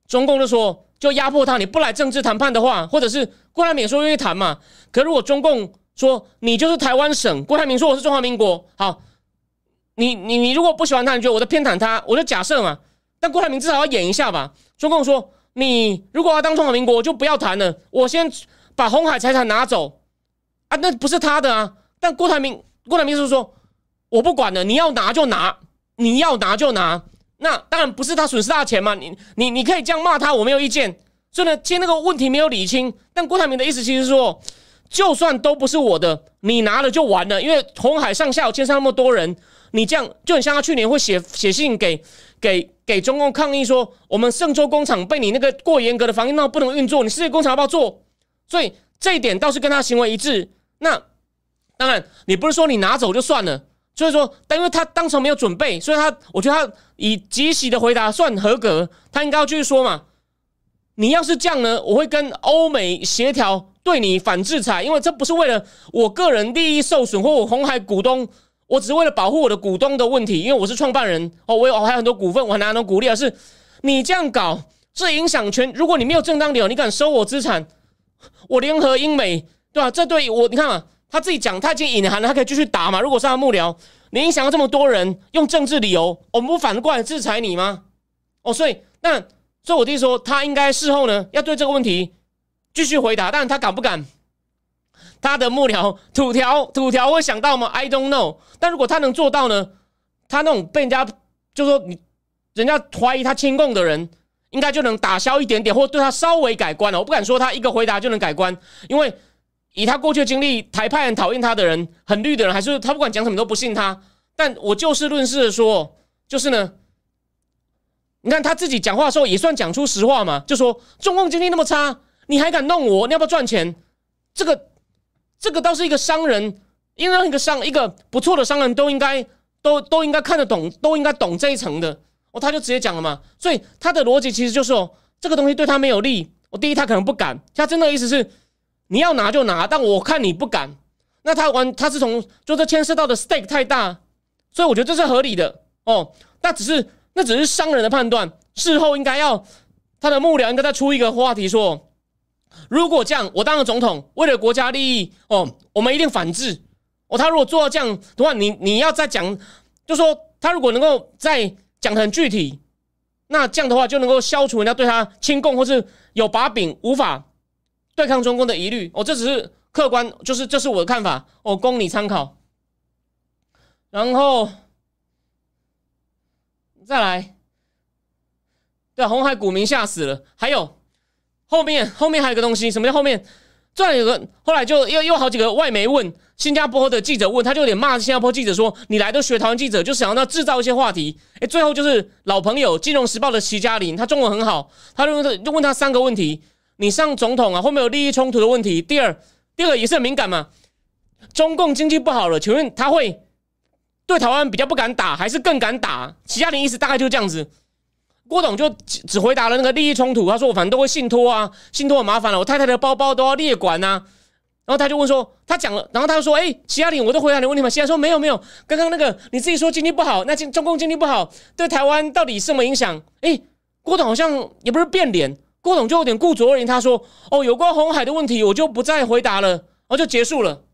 中共就说就压迫他，你不来政治谈判的话，或者是郭台铭说愿意谈嘛。可如果中共说你就是台湾省，郭台铭说我是中华民国，好，你你你如果不喜欢他，你觉得我在偏袒他，我就假设嘛。但郭台铭至少要演一下吧。中共说你如果要当中华民国，就不要谈了，我先。把红海财产拿走啊，那不是他的啊。但郭台铭，郭台铭是说，我不管了，你要拿就拿，你要拿就拿。那当然不是他损失大钱嘛。你你你可以这样骂他，我没有意见。所以呢，其实那个问题没有理清。但郭台铭的意思其实是说，就算都不是我的，你拿了就完了。因为红海上下有牵上那么多人，你这样就很像他去年会写写信给给给中共抗议说，我们郑州工厂被你那个过严格的防疫闹不能运作，你世界工厂要不要做？所以这一点倒是跟他行为一致。那当然，你不是说你拿走就算了。所以说，但因为他当场没有准备，所以他我觉得他以极喜的回答算合格。他应该要继续说嘛？你要是这样呢，我会跟欧美协调对你反制裁，因为这不是为了我个人利益受损或我红海股东，我只是为了保护我的股东的问题，因为我是创办人哦，我有还有很多股份，我还拿很多股利，而是你这样搞，这影响权。如果你没有正当理由，你敢收我资产？我联合英美，对吧？这对我，你看嘛，他自己讲，他已经隐含了，他可以继续打嘛。如果是他幕僚，你影响了这么多人，用政治理由，我们不反过来制裁你吗？哦，所以那，所以我弟说，他应该事后呢，要对这个问题继续回答。但他敢不敢？他的幕僚土条土条会想到吗？I don't know。但如果他能做到呢？他那种被人家就说你，人家怀疑他亲共的人。应该就能打消一点点，或对他稍微改观了。我不敢说他一个回答就能改观，因为以他过去经历，台派很讨厌他的人，很绿的人，还是他不管讲什么都不信他。但我就事论事的说，就是呢，你看他自己讲话的时候也算讲出实话嘛，就说中共经济那么差，你还敢弄我？你要不要赚钱？这个这个倒是一个商人，因为一个商一个不错的商人，都应该都都应该看得懂，都应该懂这一层的。哦，他就直接讲了嘛，所以他的逻辑其实就是哦，这个东西对他没有利。我第一，他可能不敢，他真的意思是你要拿就拿，但我看你不敢，那他完他是从就这牵涉到的 stake 太大，所以我觉得这是合理的哦。那只是那只是商人的判断，事后应该要他的幕僚应该再出一个话题说，如果这样我当了总统，为了国家利益哦，我们一定反制哦。他如果做到这样的话，你你要再讲，就说他如果能够再讲很具体。那这样的话就能够消除人家对他亲共或是有把柄无法对抗中共的疑虑。哦，这只是客观，就是这是我的看法。哦，供你参考。然后再来，对，红海股民吓死了。还有后面后面还有个东西，什么叫后面？突然有个，后来就又又好几个外媒问新加坡的记者问，他就有点骂新加坡记者说：“你来都学台湾记者，就想要那制造一些话题。”哎，最后就是老朋友《金融时报》的齐嘉玲，他中文很好，他就问就问他三个问题：你上总统啊，会不会有利益冲突的问题？第二，第二个也是很敏感嘛，中共经济不好了，请问他会对台湾比较不敢打，还是更敢打？齐嘉玲意思大概就这样子。郭董就只只回答了那个利益冲突，他说我反正都会信托啊，信托很麻烦了，我太太的包包都要列管呐。然后他就问说，他讲了，然后他就说，哎，齐亚玲，我都回答你问题吗？其他说没有没有，刚刚那个你自己说经济不好，那中中共经济不好，对台湾到底什么影响？哎，郭董好像也不是变脸，郭董就有点顾左而言他说，哦，有关红海的问题我就不再回答了，然后就结束了。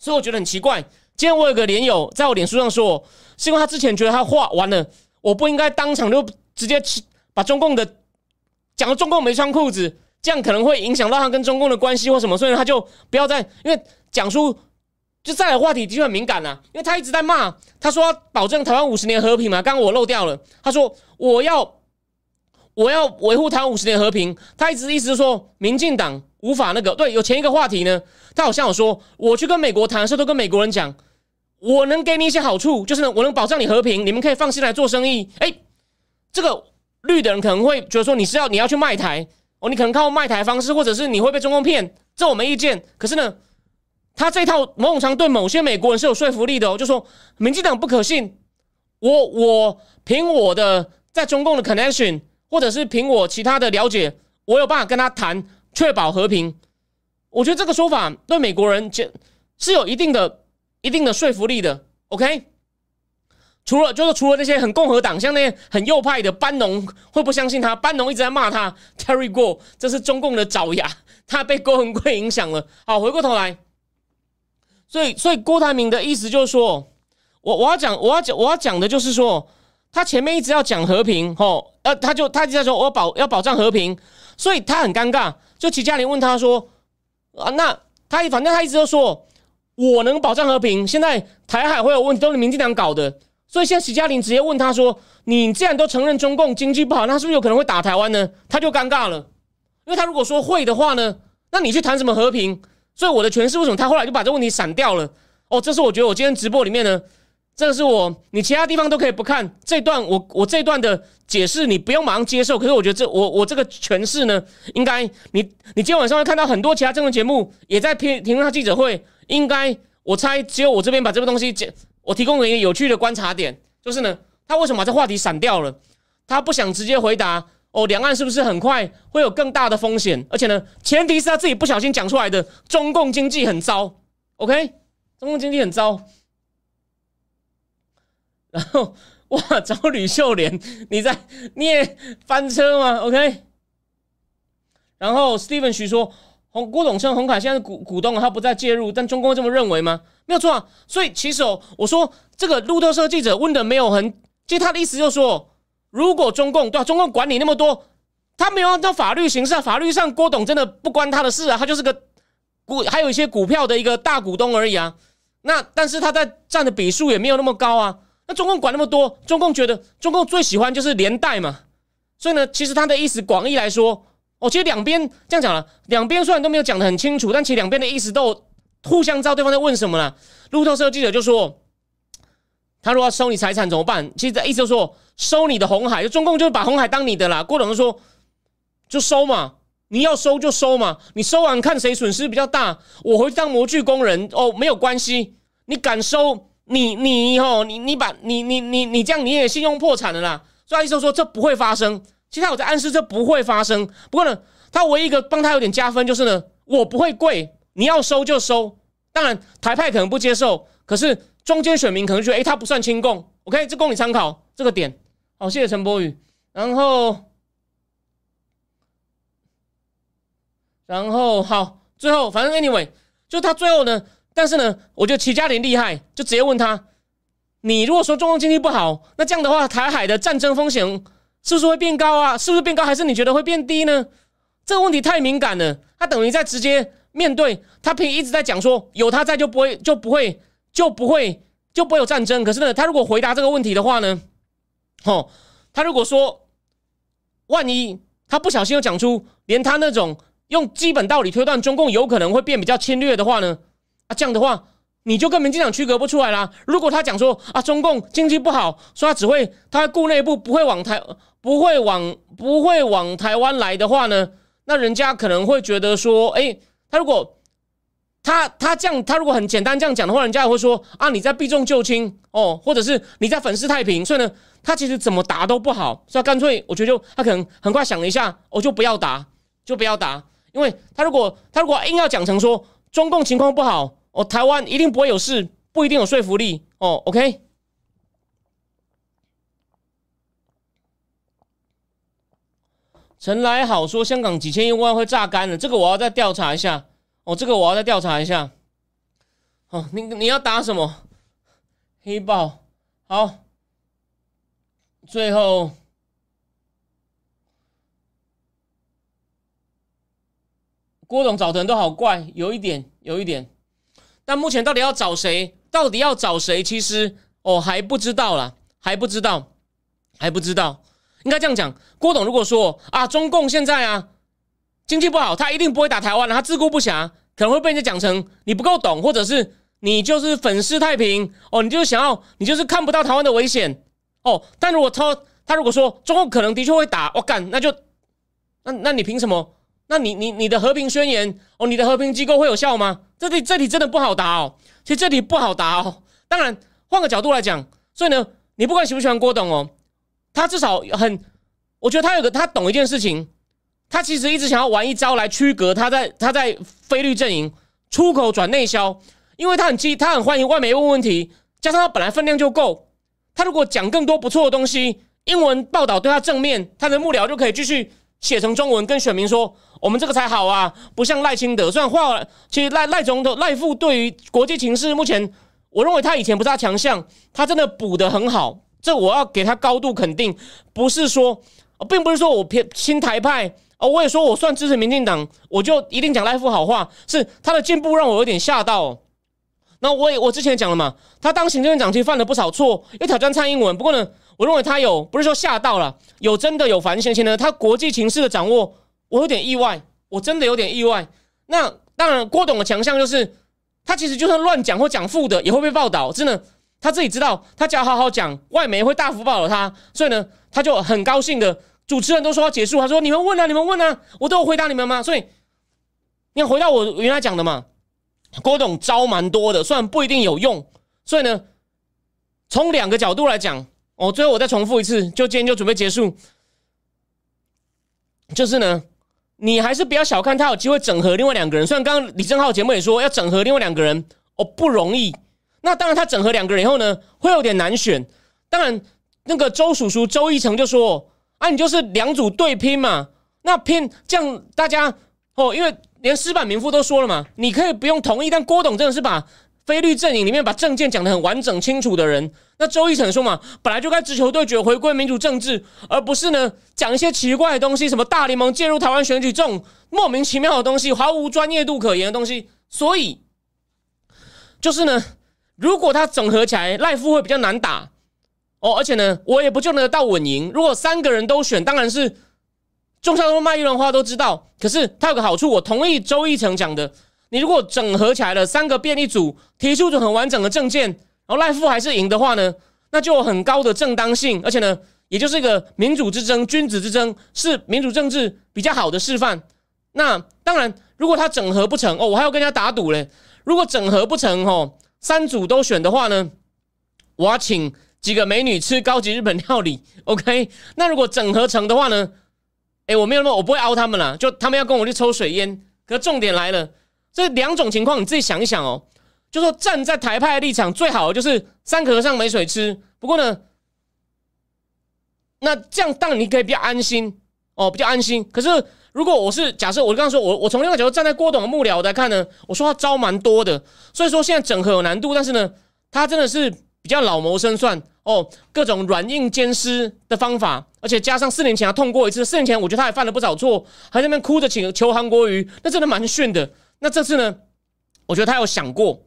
所以我觉得很奇怪，今天我有个连友在我脸书上说，是因为他之前觉得他话完了，我不应该当场就。直接把中共的讲了，中共没穿裤子，这样可能会影响到他跟中共的关系或什么，所以他就不要再因为讲出就再来话题的确很敏感呐，因为他一直在骂，他说要保证台湾五十年和平嘛，刚刚我漏掉了，他说我要我要维护台湾五十年和平，他一直意思是说民进党无法那个对，有前一个话题呢，他好像有说我去跟美国谈的时候都跟美国人讲，我能给你一些好处，就是呢我能保障你和平，你们可以放心来做生意，哎。这个绿的人可能会觉得说你是要你要去卖台哦，你可能靠卖台方式，或者是你会被中共骗，这我没意见。可是呢，他这套某种程对某些美国人是有说服力的哦，就说民进党不可信。我我凭我的在中共的 connection，或者是凭我其他的了解，我有办法跟他谈确保和平。我觉得这个说法对美国人是有一定的一定的说服力的。OK。除了就是除了那些很共和党，像那些很右派的班农会不相信他，班农一直在骂他。Terry 过，这是中共的爪牙，他被郭文贵影响了。好，回过头来，所以所以郭台铭的意思就是说，我我要讲我要讲我要讲的就是说，他前面一直要讲和平，吼，呃，他就他一直在说我保要保障和平，所以他很尴尬。就齐嘉玲问他说，啊，那他反正他一直都说，我能保障和平，现在台海会有问题，都是民进党搞的。所以现在许嘉玲直接问他说：“你既然都承认中共经济不好，那是不是有可能会打台湾呢？”他就尴尬了，因为他如果说会的话呢，那你去谈什么和平？所以我的诠释为什么他后来就把这问题闪掉了？哦，这是我觉得我今天直播里面呢，这个是我你其他地方都可以不看这段，我我这段的解释你不用马上接受。可是我觉得这我我这个诠释呢，应该你你今天晚上会看到很多其他政治节目也在评评论他记者会，应该我猜只有我这边把这个东西解。我提供了一个有趣的观察点，就是呢，他为什么把这话题闪掉了？他不想直接回答哦，两岸是不是很快会有更大的风险？而且呢，前提是他自己不小心讲出来的，中共经济很糟，OK？中共经济很糟。然后哇，找吕秀莲，你在你也翻车吗？OK？然后 Steven 徐说。郭董称红海现在是股股东，他不再介入，但中共这么认为吗？没有错啊。所以其实哦，我说这个路透社记者问的没有很，其实他的意思就是说，如果中共对中共管理那么多，他没有按照法律行事啊，法律上郭董真的不关他的事啊，他就是个股，还有一些股票的一个大股东而已啊。那但是他在占的笔数也没有那么高啊。那中共管那么多，中共觉得中共最喜欢就是连带嘛。所以呢，其实他的意思广义来说。哦，其实两边这样讲了，两边虽然都没有讲的很清楚，但其实两边的意思都互相知道对方在问什么了。路透社记者就说，他如果要收你财产怎么办？其实意思就说，收你的红海，就中共就是把红海当你的啦。郭董说，就收嘛，你要收就收嘛，你收完看谁损失比较大，我回去当模具工人哦，没有关系。你敢收，你你哦，你你把你你你你这样你也信用破产了啦。所以意思说，这不会发生。其实我在暗示这不会发生。不过呢，他唯一一个帮他有点加分就是呢，我不会跪，你要收就收。当然台派可能不接受，可是中间选民可能觉得，哎，他不算亲共。OK，这供你参考这个点。好，谢谢陈柏宇。然后，然后好，最后反正 anyway，就他最后呢，但是呢，我觉得齐家林厉害，就直接问他。你如果说中共经济不好，那这样的话，台海的战争风险是不是会变高啊？是不是变高，还是你觉得会变低呢？这个问题太敏感了。他等于在直接面对他，平一直在讲说，有他在就不会就不会就不会就不会有战争。可是呢，他如果回答这个问题的话呢，哦，他如果说万一他不小心又讲出连他那种用基本道理推断中共有可能会变比较侵略的话呢，啊，这样的话。你就跟民进党区隔不出来啦。如果他讲说啊，中共经济不好，说他只会他顾内部，不会往台，不会往不会往台湾来的话呢，那人家可能会觉得说，哎，他如果他他这样，他如果很简单这样讲的话，人家也会说啊，你在避重就轻哦，或者是你在粉饰太平。所以呢，他其实怎么答都不好，所以干脆我觉得就他可能很快想了一下，我就不要答，就不要答，因为他如果他如果硬要讲成说中共情况不好。哦，台湾一定不会有事，不一定有说服力哦。OK，陈来好说香港几千亿万会榨干了，这个我要再调查一下。哦，这个我要再调查一下。哦，你你要打什么？黑豹好。最后，郭董找的人都好怪，有一点，有一点。但目前到底要找谁？到底要找谁？其实哦还不知道啦，还不知道，还不知道。应该这样讲，郭董如果说啊，中共现在啊经济不好，他一定不会打台湾，他自顾不暇，可能会被人家讲成你不够懂，或者是你就是粉饰太平哦，你就是想要，你就是看不到台湾的危险哦。但如果他他如果说中共可能的确会打，我干，那就那那你凭什么？那你你你的和平宣言哦，你的和平机构会有效吗？这题这题真的不好答哦。其实这题不好答哦。当然，换个角度来讲，所以呢，你不管喜不喜欢郭董哦，他至少很，我觉得他有个他懂一件事情，他其实一直想要玩一招来区隔他在他在菲律阵营出口转内销，因为他很激，他很欢迎外媒问问题，加上他本来分量就够，他如果讲更多不错的东西，英文报道对他正面，他的幕僚就可以继续。写成中文跟选民说，我们这个才好啊！不像赖清德，虽然话其实赖赖总统赖副对于国际情势，目前我认为他以前不是他强项，他真的补的很好，这我要给他高度肯定。不是说，并不是说我偏亲台派哦，我也说我算支持民进党，我就一定讲赖副好话。是他的进步让我有点吓到。那我也我之前讲了嘛，他当行政院长其实犯了不少错，又挑战蔡英文。不过呢。我认为他有不是说吓到了，有真的有反省，而且呢，他国际情势的掌握，我有点意外，我真的有点意外。那当然，郭董的强项就是他其实就算乱讲或讲负的，也会被报道。真的，他自己知道，他只要好好讲，外媒会大幅报道他，所以呢，他就很高兴的。主持人都说要结束，他说：“你们问啊，你们问啊，我都有回答你们吗？”所以，你回到我原来讲的嘛，郭董招蛮多的，虽然不一定有用。所以呢，从两个角度来讲。哦，最后我再重复一次，就今天就准备结束。就是呢，你还是不要小看他有机会整合另外两个人。虽然刚刚李正浩节目也说要整合另外两个人，哦不容易。那当然，他整合两个人以后呢，会有点难选。当然，那个周叔叔周一成就说：“啊，你就是两组对拼嘛。”那拼这样大家哦，因为连石板民夫都说了嘛，你可以不用同意，但郭董真的是把。菲律阵营里面把政见讲得很完整清楚的人，那周一成说嘛，本来就该直球对决，回归民主政治，而不是呢讲一些奇怪的东西，什么大联盟介入台湾选举这种莫名其妙的东西，毫无专业度可言的东西。所以，就是呢，如果他整合起来，赖夫会比较难打哦，而且呢，我也不就能得到稳赢。如果三个人都选，当然是中孝东卖一轮花都知道。可是他有个好处，我同意周一成讲的。你如果整合起来了三个变异组，提出就很完整的证件，然后赖夫还是赢的话呢，那就有很高的正当性，而且呢，也就是一个民主之争、君子之争，是民主政治比较好的示范。那当然，如果他整合不成哦，我还要跟人家打赌嘞。如果整合不成哦，三组都选的话呢，我要请几个美女吃高级日本料理。OK，那如果整合成的话呢，哎，我没有那么，我不会凹他们了，就他们要跟我去抽水烟。可重点来了。这两种情况你自己想一想哦。就说站在台派立场，最好的就是三和尚没水吃。不过呢，那这样当你可以比较安心哦，比较安心。可是如果我是假设，我刚刚说我我从另外角度站在郭董的幕僚来看呢，我说他招蛮多的，所以说现在整合有难度，但是呢，他真的是比较老谋深算哦，各种软硬兼施的方法，而且加上四年前他痛过一次，四年前我觉得他也犯了不少错，还在那边哭着请求韩国瑜，那真的蛮逊的。那这次呢，我觉得他有想过，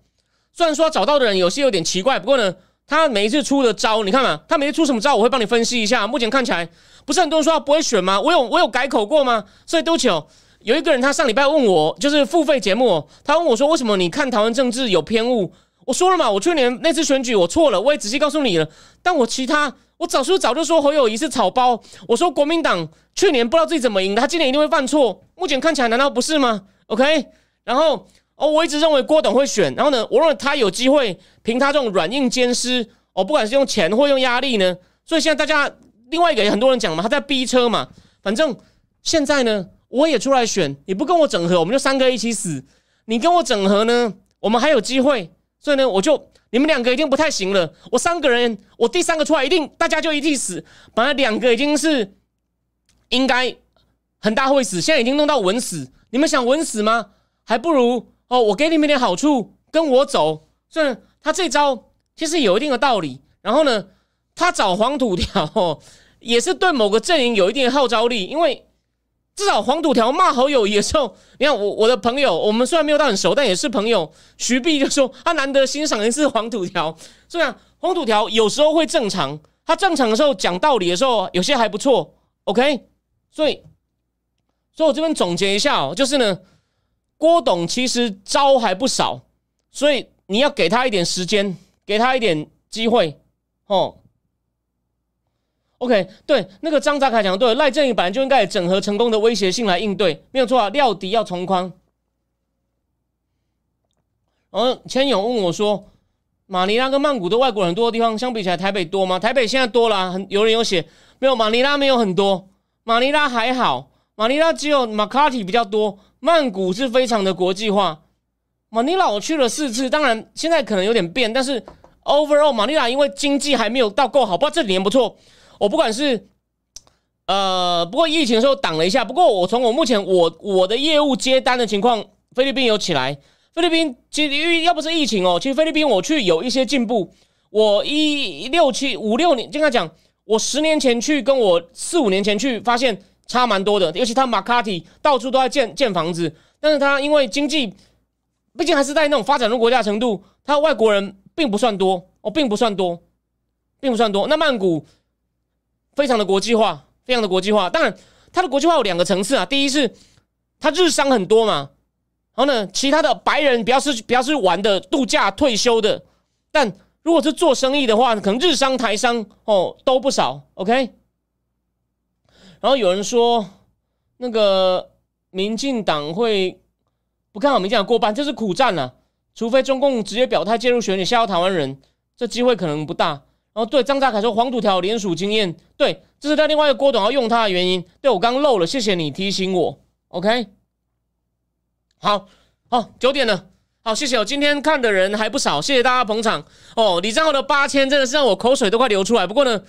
虽然说找到的人有些有点奇怪，不过呢。他每一次出的招，你看嘛，他每次出什么招，我会帮你分析一下。目前看起来，不是很多人说他不会选吗？我有我有改口过吗？所以都巧，有一个人他上礼拜问我，就是付费节目，他问我说，为什么你看台湾政治有偏误？我说了嘛，我去年那次选举我错了，我也仔细告诉你了。但我其他，我早是早就说侯友谊是草包。我说国民党去年不知道自己怎么赢的，他今年一定会犯错。目前看起来难道不是吗？OK，然后。哦，我一直认为郭董会选，然后呢，我认为他有机会凭他这种软硬兼施，哦，不管是用钱或用压力呢，所以现在大家另外一个也很多人讲嘛，他在逼车嘛，反正现在呢，我也出来选，你不跟我整合，我们就三个一起死；你跟我整合呢，我们还有机会，所以呢，我就你们两个已经不太行了，我三个人，我第三个出来一定大家就一起死，本来两个已经是应该很大会死，现在已经弄到稳死，你们想稳死吗？还不如。哦，我给你们点好处，跟我走。虽然他这招其实有一定的道理，然后呢，他找黄土条也是对某个阵营有一定的号召力，因为至少黄土条骂好友的时候，你看我我的朋友，我们虽然没有到很熟，但也是朋友。徐碧就说他难得欣赏一次黄土条，虽然黄土条有时候会正常，他正常的时候讲道理的时候，有些还不错。OK，所以，所以我这边总结一下哦，就是呢。郭董其实招还不少，所以你要给他一点时间，给他一点机会，哦。OK，对，那个张泽凯讲对，赖正义本来就应该整合成功的威胁性来应对，没有错啊。料敌要从宽。然后千勇问我说：“马尼拉跟曼谷的外国人多的地方，相比起来，台北多吗？”台北现在多了，很有人有写，没有马尼拉没有很多，马尼拉还好，马尼拉只有马卡提比较多。曼谷是非常的国际化，马尼拉我去了四次，当然现在可能有点变，但是 overall 马尼拉因为经济还没有到够好，不过这几年不错。我不管是呃，不过疫情的时候挡了一下，不过我从我目前我我的业务接单的情况，菲律宾有起来。菲律宾其实因为要不是疫情哦，其实菲律宾我去有一些进步。我一六七五六年，跟他讲，我十年前去跟我四五年前去发现。差蛮多的，尤其他马卡蒂到处都在建建房子，但是他因为经济，毕竟还是在那种发展中国家程度，他外国人并不算多哦，并不算多，并不算多。那曼谷非常的国际化，非常的国际化。当然，它的国际化有两个层次啊，第一是它日商很多嘛，然后呢，其他的白人比较是比较是玩的、度假、退休的，但如果是做生意的话，可能日商、台商哦都不少。OK。然后有人说，那个民进党会不看好民进党过半，这是苦战了。除非中共直接表态介入选举，吓到台湾人，这机会可能不大。哦对张大凯说，黄土条联署经验，对，这是他另外一个郭董要用他的原因。对我刚漏了，谢谢你提醒我。OK，好好九点了，好谢谢我今天看的人还不少，谢谢大家捧场哦。李账号的八千真的是让我口水都快流出来。不过呢。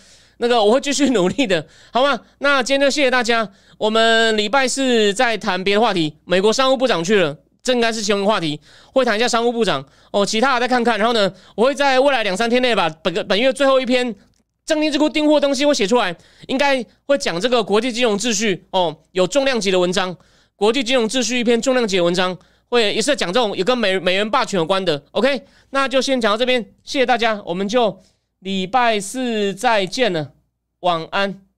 那个我会继续努力的，好吗？那今天就谢谢大家。我们礼拜四再谈别的话题。美国商务部长去了，这应该是新闻话题，会谈一下商务部长哦。其他的再看看。然后呢，我会在未来两三天内把本个本月最后一篇正金智库订货东西会写出来，应该会讲这个国际金融秩序哦，有重量级的文章。国际金融秩序一篇重量级的文章，会也是讲这种有跟美美元霸权有关的。OK，那就先讲到这边，谢谢大家，我们就。礼拜四再见了，晚安。